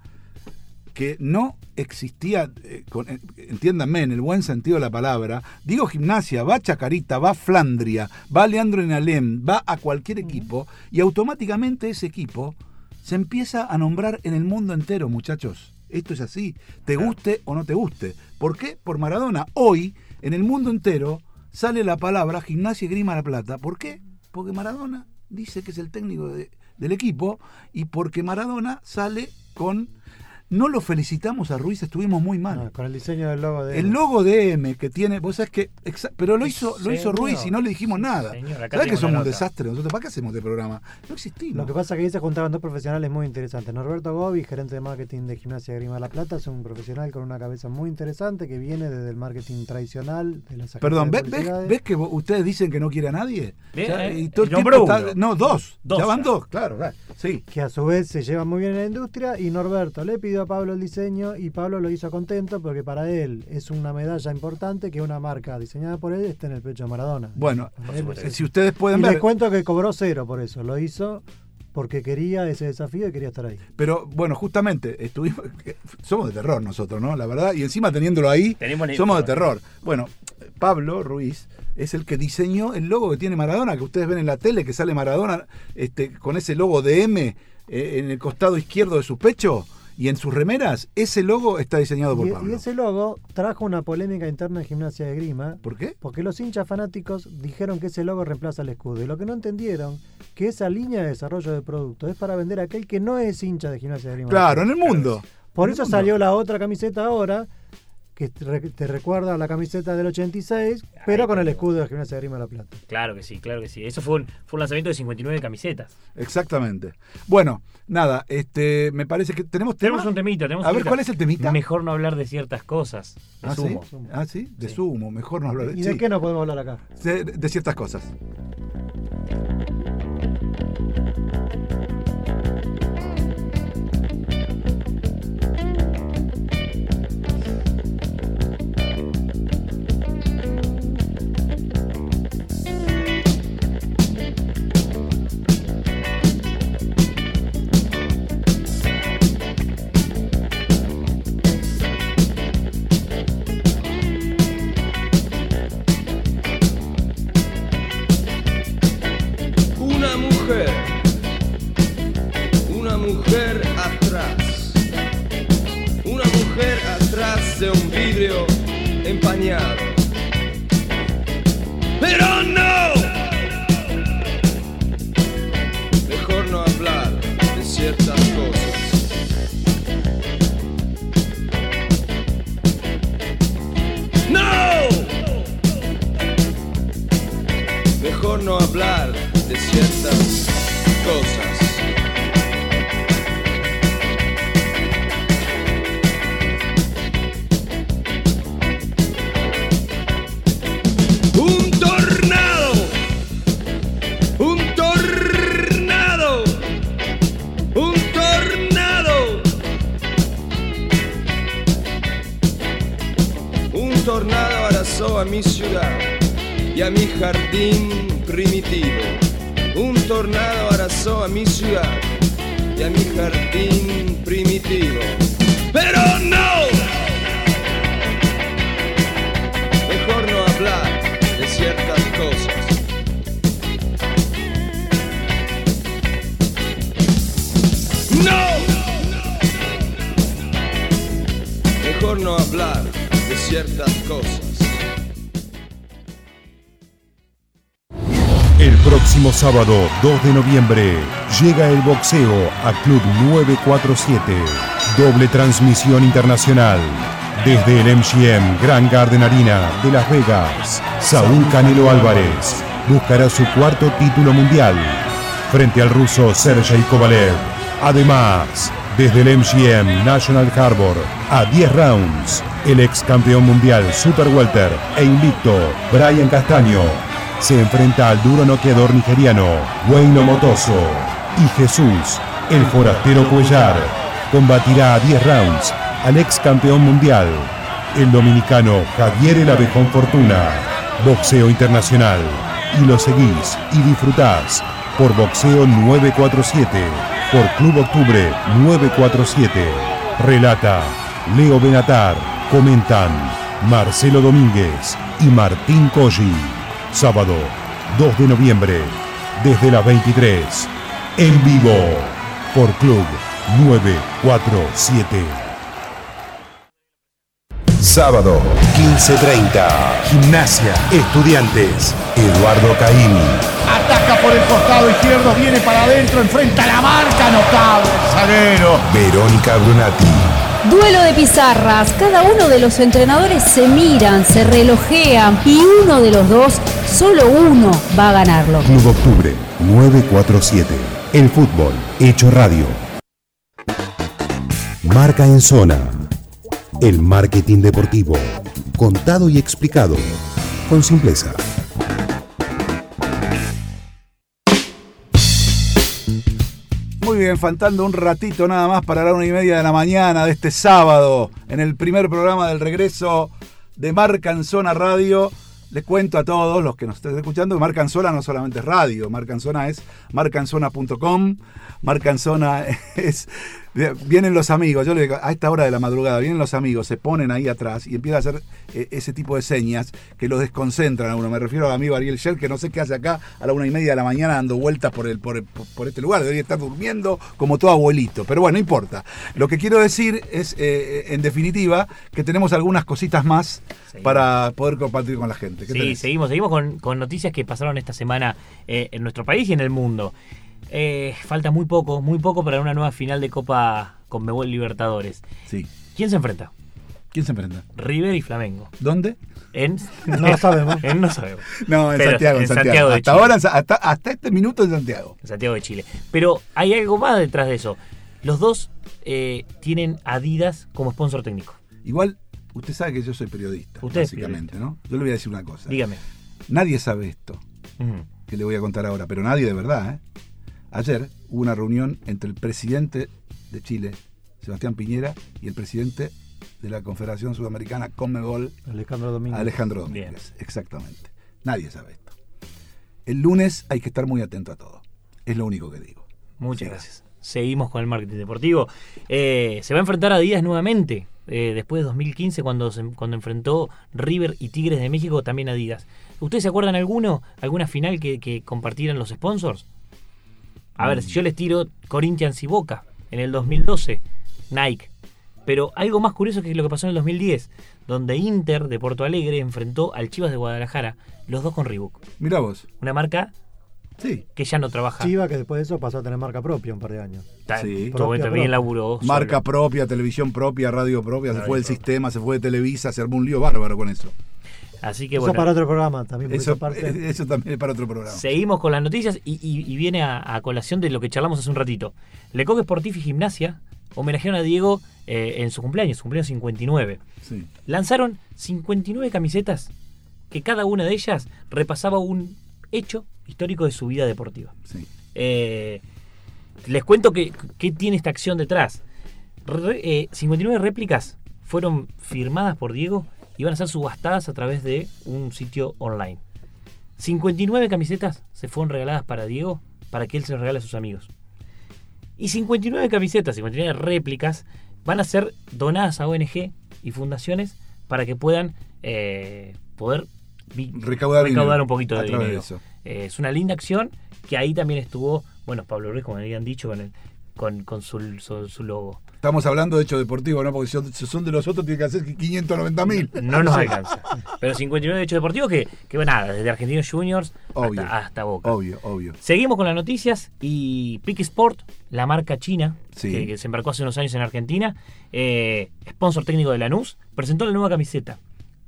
que no existía, eh, con- eh, entiéndanme, en el buen sentido de la palabra, digo gimnasia, va Chacarita, va Flandria, va Leandro Enalem, va a cualquier equipo, y automáticamente ese equipo se empieza a nombrar en el mundo entero, muchachos. Esto es así, te guste o no te guste. ¿Por qué? Por Maradona. Hoy, en el mundo entero, sale la palabra Gimnasia y Grima La Plata. ¿Por qué? Porque Maradona dice que es el técnico de- del equipo y porque Maradona sale con... No lo felicitamos a Ruiz, estuvimos muy mal. Con el diseño del logo de El logo de M que tiene, vos sabés que, pero lo hizo, lo hizo. Ruiz y no le dijimos nada. señor, acá ¿Sabés que somos un desastre nosotros? ¿Para qué hacemos este programa? No existimos. Lo que pasa es que ahí se juntaron dos profesionales muy interesantes. Norberto Gobi, gerente de marketing de Gimnasia Grima de La Plata, es un profesional con una cabeza muy interesante que viene desde el marketing tradicional de las Perdón, de ¿ves, ves, que vos- ustedes dicen que no quiere a nadie? Bien, Ya, eh, y todo el está- no, dos. Dos ya van dos, claro. claro. Sí. que a su vez se lleva muy bien en la industria y Norberto le pidió pedido a Pablo el diseño y Pablo lo hizo contento porque para él es una medalla importante que una marca diseñada por él esté en el pecho de Maradona. Bueno, él si ustedes pueden y ver. les cuento que cobró cero por eso, lo hizo porque quería ese desafío y quería estar ahí. Pero bueno, justamente estuvimos. Somos de terror nosotros, ¿no? La verdad. Y encima teniéndolo ahí, Tenemos somos de terror. Bueno, Pablo Ruiz es el que diseñó el logo que tiene Maradona, que ustedes ven en la tele, que sale Maradona este, con ese logo de M eh, en el costado izquierdo de su pecho y en sus remeras. Ese logo está diseñado por Y, Pablo. y ese logo trajo una polémica interna en Gimnasia de Grima. ¿Por qué? Porque los hinchas fanáticos dijeron que ese logo reemplaza el escudo. Y lo que no entendieron, que esa línea de desarrollo de producto es para vender a aquel que no es hincha de Gimnasia de Grima. Claro, en el mundo. Por eso salió la otra camiseta ahora, que te re- te recuerda a la camiseta del 86, pero con el escudo de Gimnasia de Grima de la Plata. Claro que sí, claro que sí. Eso fue un, fue un lanzamiento de 59 camisetas. Exactamente. Bueno, nada, este, me parece que tenemos tema? Tenemos un temita, tenemos A ver, temita. ¿cuál es el temita? Mejor no hablar de ciertas cosas. De ¿Ah, sí? sumo. Ah, sí, de sumo, mejor no hablar de ¿Y de sí. qué no podemos hablar acá? de, de ciertas cosas. Sábado 2 de noviembre llega el boxeo a Club 947. Doble transmisión internacional. Desde el MGM Grand Garden Arena de Las Vegas, Saúl Canelo Álvarez buscará su cuarto título mundial frente al ruso Sergey Kovalev. Además, desde el MGM National Harbor a 10 rounds, el ex campeón mundial Super Welter e invicto Brian Castaño se enfrenta al duro noqueador nigeriano Wayne Motoso y Jesús, el forastero Cuellar, combatirá a 10 rounds al ex campeón mundial, el dominicano Javier El Abejón Fortuna, boxeo internacional. Y lo seguís y disfrutás por Boxeo 947, por Club Octubre 947. Relata Leo Benatar, comentan Marcelo Domínguez y Martín Colli. Sábado 2 de noviembre, desde las 23, en vivo, por Club 947. Sábado 15.30, Gimnasia, Estudiantes, Eduardo Caín. Ataca por el costado izquierdo, viene para adentro, enfrenta la marca, notable, zaguero. Verónica Brunati. Duelo de pizarras. Cada uno de los entrenadores se miran, se relojean y uno de los dos, solo uno, va a ganarlo. Club Octubre 947. El fútbol hecho radio. Marca en zona. El marketing deportivo. Contado y explicado. Con simpleza. Bien, faltando un ratito nada más para la una y media de la mañana de este sábado, en el primer programa del regreso de Marcanzona Radio. Les cuento a todos los que nos estén escuchando que no solamente es radio, Marcanzona es marcanzona.com, Marcanzona es... Vienen los amigos, yo le digo, a esta hora de la madrugada, vienen los amigos, se ponen ahí atrás y empiezan a hacer eh, ese tipo de señas que los desconcentran a uno. Me refiero al amigo Ariel Shell, que no sé qué hace acá a la una y media de la mañana dando vueltas por, el, por, el- por este lugar, debería estar durmiendo como todo abuelito. Pero bueno, no importa. Lo que quiero decir es, eh, en definitiva, que tenemos algunas cositas más para poder compartir con la gente. ¿Qué Sí, tenés? seguimos, seguimos con, con noticias que pasaron esta semana eh, en nuestro país y en el mundo. Eh, falta muy poco, muy poco para una nueva final de Copa Conmebol Libertadores. Sí. ¿Quién se enfrenta? ¿Quién se enfrenta? River y Flamengo. ¿Dónde? En... No sabemos. En no sabemos. No, en Pero Santiago, en Santiago. de hasta Chile. ahora, hasta, hasta este minuto en Santiago. En Santiago de Chile. Pero hay algo más detrás de eso. Los dos eh, tienen Adidas como sponsor técnico. Igual, usted sabe que yo soy periodista, Usted básicamente, ¿no? Yo le voy a decir una cosa. Dígame. Nadie sabe esto que le voy a contar ahora, pero nadie de verdad, ¿eh? Ayer hubo una reunión entre el presidente de Chile, Sebastián Piñera, y el presidente de la Confederación Sudamericana Conmebol, Alejandro Domínguez. Alejandro Domínguez. Exactamente. Nadie sabe esto. El lunes hay que estar muy atento a todo. Es lo único que digo. Muchas gracias. Seguimos con el marketing deportivo. Eh, se va a enfrentar a Adidas nuevamente. eh, después de 2015, cuando, se- cuando enfrentó River y Tigres de México, también Adidas. ¿Ustedes se acuerdan alguno? ¿Alguna final que, que compartieran los sponsors? A ver, si yo les tiro Corinthians y Boca en el 2012, Nike. Pero algo más curioso que lo que pasó en el 2010, donde Inter de Porto Alegre enfrentó al Chivas de Guadalajara, los dos con Reebok. Mira vos. Una marca que ya no trabaja. Chiva, que después de eso pasó a tener marca propia un par de años. Sí. todo esto bien laburó. Marca propia, televisión propia, radio propia, se fue del sistema, se fue de Televisa, se armó un lío bárbaro con eso. Así que Eso bueno. para otro programa también. por Eso, esa parte. eso también es para otro programa. Seguimos con las noticias y, y- y viene a, a colación de lo que charlamos hace un ratito. Lecoq Sportif y Gimnasia homenajearon a Diego eh, en su cumpleaños, su cumpleaños 59. Sí. Lanzaron 59 camisetas que cada una de ellas repasaba un hecho histórico de su vida deportiva. Sí. Eh, les cuento que, qué tiene esta acción detrás. Re- eh, 59 réplicas fueron firmadas por Diego y van a ser subastadas a través de un sitio online. 59 camisetas se fueron regaladas para Diego para que él se las regale a sus amigos. Y 59 camisetas, 59 réplicas, van a ser donadas a ONG y fundaciones para que puedan eh, poder Recaudar un poquito de dinero. eso. Eh, es una linda acción que ahí también estuvo, bueno, Pablo Ruiz, como habían dicho, con, el- con, con su, su- su logo. Estamos hablando de hecho deportivo, ¿no? Porque si son- de los otros, tiene que hacer 590 mil. No nos alcanza. Pero 59 hechos deportivos que, que bueno, nada, desde Argentinos Juniors Obvio. hasta, hasta Boca. Obvio, obvio. Seguimos con las noticias y Pick Sport, la marca china Sí. que, que se embarcó hace unos años en Argentina, eh, sponsor técnico de Lanús, presentó la nueva camiseta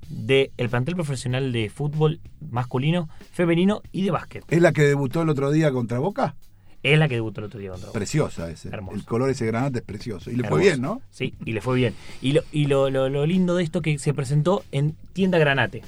del plantel profesional de fútbol masculino, femenino y de básquet. ¿Es la que debutó el otro día contra Boca? Es la que debutó el otro día contra. Preciosa ese. Hermoso. El color ese granate es precioso. Y le fue Hermoso. bien, ¿no? Sí, y le fue bien. Y lo, y lo, lo- lo lindo de esto que se presentó en Tienda Granate.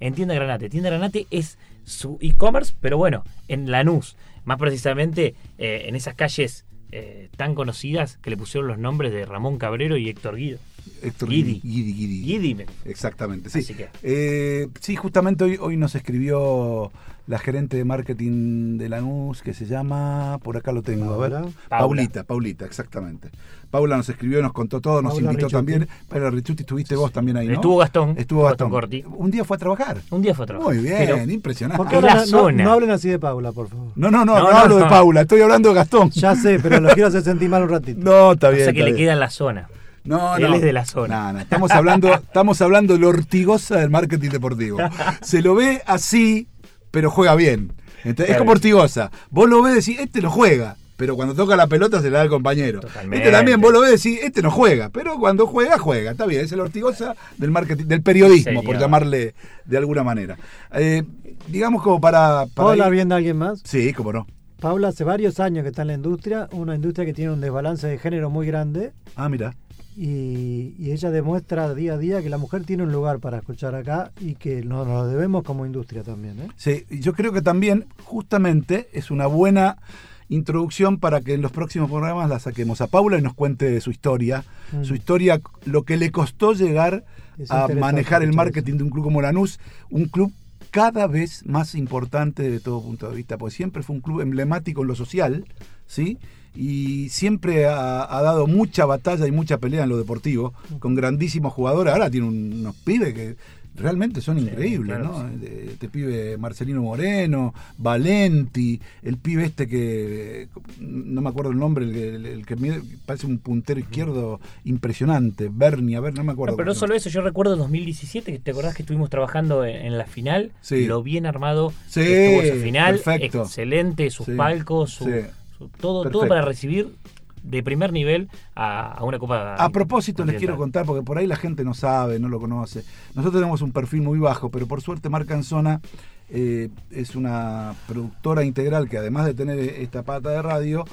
En Tienda Granate. Tienda Granate es su e-commerce, pero bueno, en Lanús. Más precisamente eh, en esas calles eh, tan conocidas que le pusieron los nombres de Ramón Cabrero y Héctor Guido. Héctor Guidi. Guidi. Guidi, Guidi. me- Exactamente, sí. Así que- Eh, sí, justamente hoy, hoy nos escribió la gerente de marketing de Lanús, que se llama, por acá lo tengo, a ver. Paula. Paulita, Paulita, exactamente. Paula nos escribió, nos contó todo, nos Paula invitó Richuti. también. Paula Richuti, estuviste vos también ahí, ¿no? Estuvo Gastón. Estuvo Gastón Gastón. Corti. Un día fue a trabajar. Un día fue a trabajar. Muy bien, Pero- impresionante. ¿Por qué Es hablan- la no, zona. no hablen así de Paula, por favor. No, no, no, no, No, no, hablo de. Paula, estoy hablando de Gastón. Ya sé, pero lo quiero hacer sentir mal un ratito. No, está bien. o sea que le bien. queda en la zona. No, Él no. es de la zona. No, no, estamos hablando, estamos hablando de lo ortigosa del marketing deportivo. Se lo ve así, pero juega bien. Entonces, Es como ortigosa. Vos lo ves y decís, este no juega. Pero cuando toca la pelota se la da al compañero. Totalmente. Este también, vos lo ves y decís, este no juega. Pero cuando juega, juega. Está bien, es el ortigosa del marketing, del periodismo, por llamarle de alguna manera. Eh, digamos como para. ¿Puedo para hablar ir- bien de alguien más? Sí, cómo no. Paula hace varios años que está en la industria, una industria que tiene un desbalance de género muy grande Ah, mira. Y, y ella demuestra día a día que la mujer tiene un lugar para escuchar acá y que nos lo debemos como industria también. ¿eh? Sí, yo creo que también justamente es una buena introducción para que en los próximos programas la saquemos a Paula y nos cuente su historia, Mm. su historia, lo que le costó llegar Es a manejar el marketing de un club como Lanús, un club cada vez más importante de todo punto de vista, porque siempre fue un club emblemático en lo social, ¿sí? Y siempre ha, ha dado mucha batalla y mucha pelea en lo deportivo, con grandísimos jugadores. Ahora tiene un- unos pibes que realmente son increíbles, claro, ¿no? De- Este pibe Marcelino Moreno, Valenti, el pibe este que, no me acuerdo el nombre, el, que- el- el que mide- parece un puntero izquierdo impresionante, Bernie, a ver, no me acuerdo. No, pero no solo eso, yo recuerdo en 2017, que te acordás que estuvimos trabajando en, en la final, Sí. lo bien armado Sí, que estuvo esa final, perfecto. excelente, sus palcos, su- todo, Perfecto. todo para recibir de primer nivel a, a una copa. A propósito, les quiero contar, porque por ahí la gente no sabe, no lo conoce. Nosotros tenemos un perfil muy bajo, pero por suerte Marcanzona eh, es una productora integral que además de tener esta pata de radio,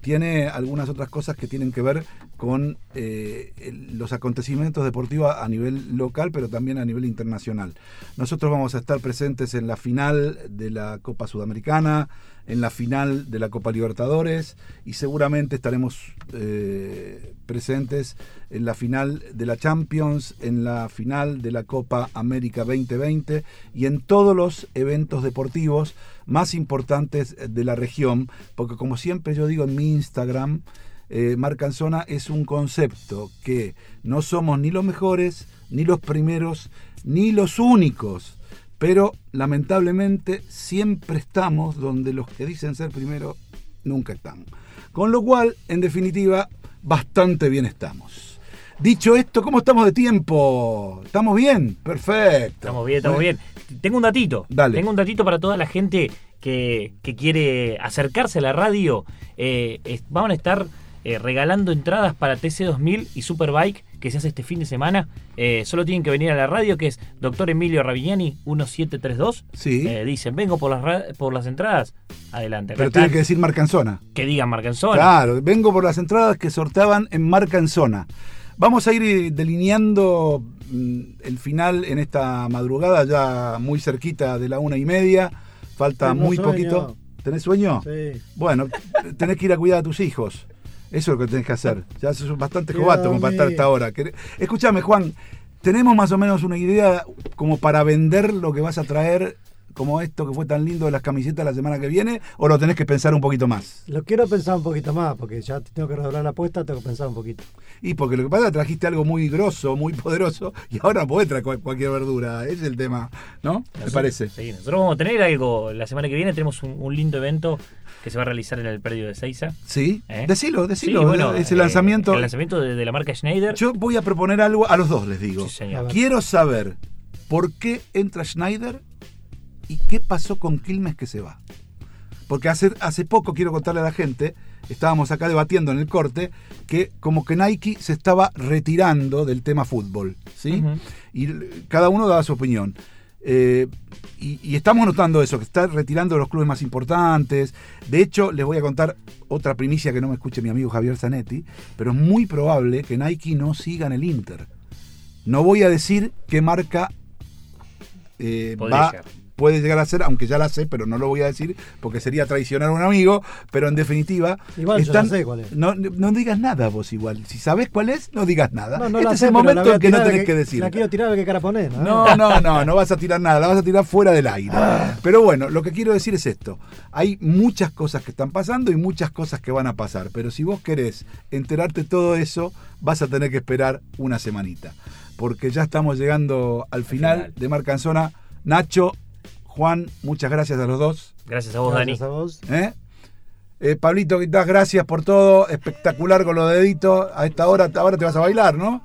tiene algunas otras cosas que tienen que ver con eh, los acontecimientos deportivos a nivel local, pero también a nivel internacional. Nosotros vamos a estar presentes en la final de la Copa Sudamericana, en la final de la Copa Libertadores y seguramente estaremos eh, presentes en la final de la Champions, en la final de la Copa América 2020 y en todos los eventos deportivos más importantes de la región, porque como siempre yo digo en mi Instagram, eh, Marcanzona es un concepto que no somos ni los mejores, ni los primeros, ni los únicos, pero lamentablemente siempre estamos donde los que dicen ser primero nunca están. Con lo cual, en definitiva, bastante bien estamos. Dicho esto, ¿cómo estamos de tiempo? ¿Estamos bien? Perfecto. Estamos bien, estamos bien. Tengo un datito. Dale. Tengo un datito para toda la gente que, que quiere acercarse a la radio. Eh, es- van a estar eh, regalando entradas para TC2000 y Superbike que se hace este fin de semana. Eh, solo tienen que venir a la radio, que es Doctor Emilio Ravignani 1732. Sí. Eh, dicen, vengo por las, por las entradas. Adelante. Pero tiene están. que decir Marcanzona. que digan Marcanzona. Claro, vengo por las entradas que sorteaban en Marca en Zona. Vamos a ir eh, delineando mm, el final en esta madrugada, ya muy cerquita de la una y media. Falta Tengo muy sueño. poquito. ¿Tenés sueño? Sí. Bueno, tenés que ir a cuidar a tus hijos. Eso es lo que tenés que hacer. Ya sos bastante jovato como para estar hasta ahora. Escúchame, Juan, ¿tenemos más o menos una idea como para vender lo que vas a traer como esto que fue tan lindo de las camisetas la semana que viene? ¿O lo tenés que pensar un poquito más? Lo quiero pensar un poquito más, porque ya tengo que redoblar la apuesta, tengo que pensar un poquito. Y porque lo que pasa es que trajiste algo muy grosso, muy poderoso, y ahora podés traer cual- cualquier verdura. Ese es el tema, ¿no? Me Nosotros- parece. Sí, nosotros vamos a tener algo la semana que viene. Tenemos un, un lindo evento que se va a realizar en el predio de Seiza. Sí, ¿Eh? decilo, decilo. Sí, bueno, ese eh, lanzamiento. El lanzamiento de, de la marca Schneider. Yo voy a proponer algo a los dos, les digo. Sí, señor. Quiero saber por qué entra Schneider y qué pasó con Quilmes que se va. Porque hace, hace poco, quiero contarle a la gente, estábamos acá debatiendo en el corte, que como que Nike se estaba retirando del tema fútbol. ¿sí? Y cada uno daba su opinión. Eh, y, y estamos notando eso, que está retirando los clubes más importantes. De hecho, les voy a contar otra primicia que no me escuche mi amigo Javier Zanetti, pero es muy probable que Nike no siga en el Inter. No voy a decir qué marca eh, va-. Puede llegar a ser, aunque ya la sé, pero no lo voy a decir porque sería traicionar a un amigo. Pero en definitiva, Igual yo sé cuál es. No, no digas nada vos igual. Si sabés cuál es, no digas nada. No, no este la es sé, el momento en que no tenés que decir. La quiero tirar ver qué cara poner. No, no, no, no vas a tirar nada, la vas a tirar fuera del aire. Ah. Pero bueno, lo que quiero decir es esto. Hay muchas cosas que están pasando y muchas cosas que van a pasar. Pero si vos querés enterarte todo eso, vas a tener que esperar una semanita. Porque ya estamos llegando al final, final. de Marcanzona. Nacho, Juan, muchas gracias a los dos. Gracias a vos, Gracias Dani. a vos. ¿Eh? Eh, Pablito, quizás gracias por todo. Espectacular con los deditos. A esta hora, ahora te vas a bailar, ¿no?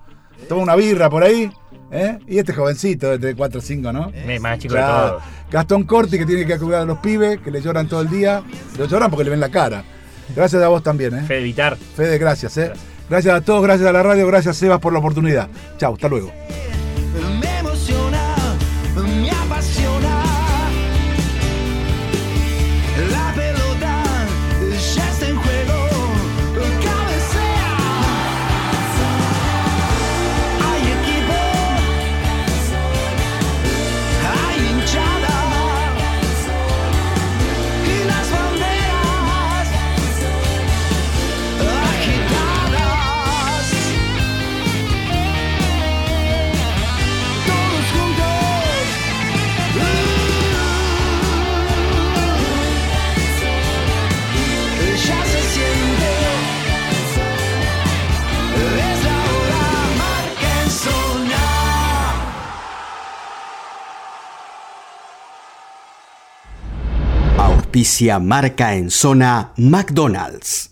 Toma una birra por ahí. ¿eh? Y este jovencito, este de 4 o 5, ¿no? Es más chico Claro. de todo. Gastón Corti, que tiene que cuidar a los pibes, que le lloran todo el día. Le lloran porque le ven la cara. Gracias a vos también, ¿eh? Fede Vitar. Fede, gracias, ¿eh? Gracias a todos, gracias a la radio, gracias Sebas por la oportunidad. Chau, hasta luego. Auspicia marca en zona McDonald's.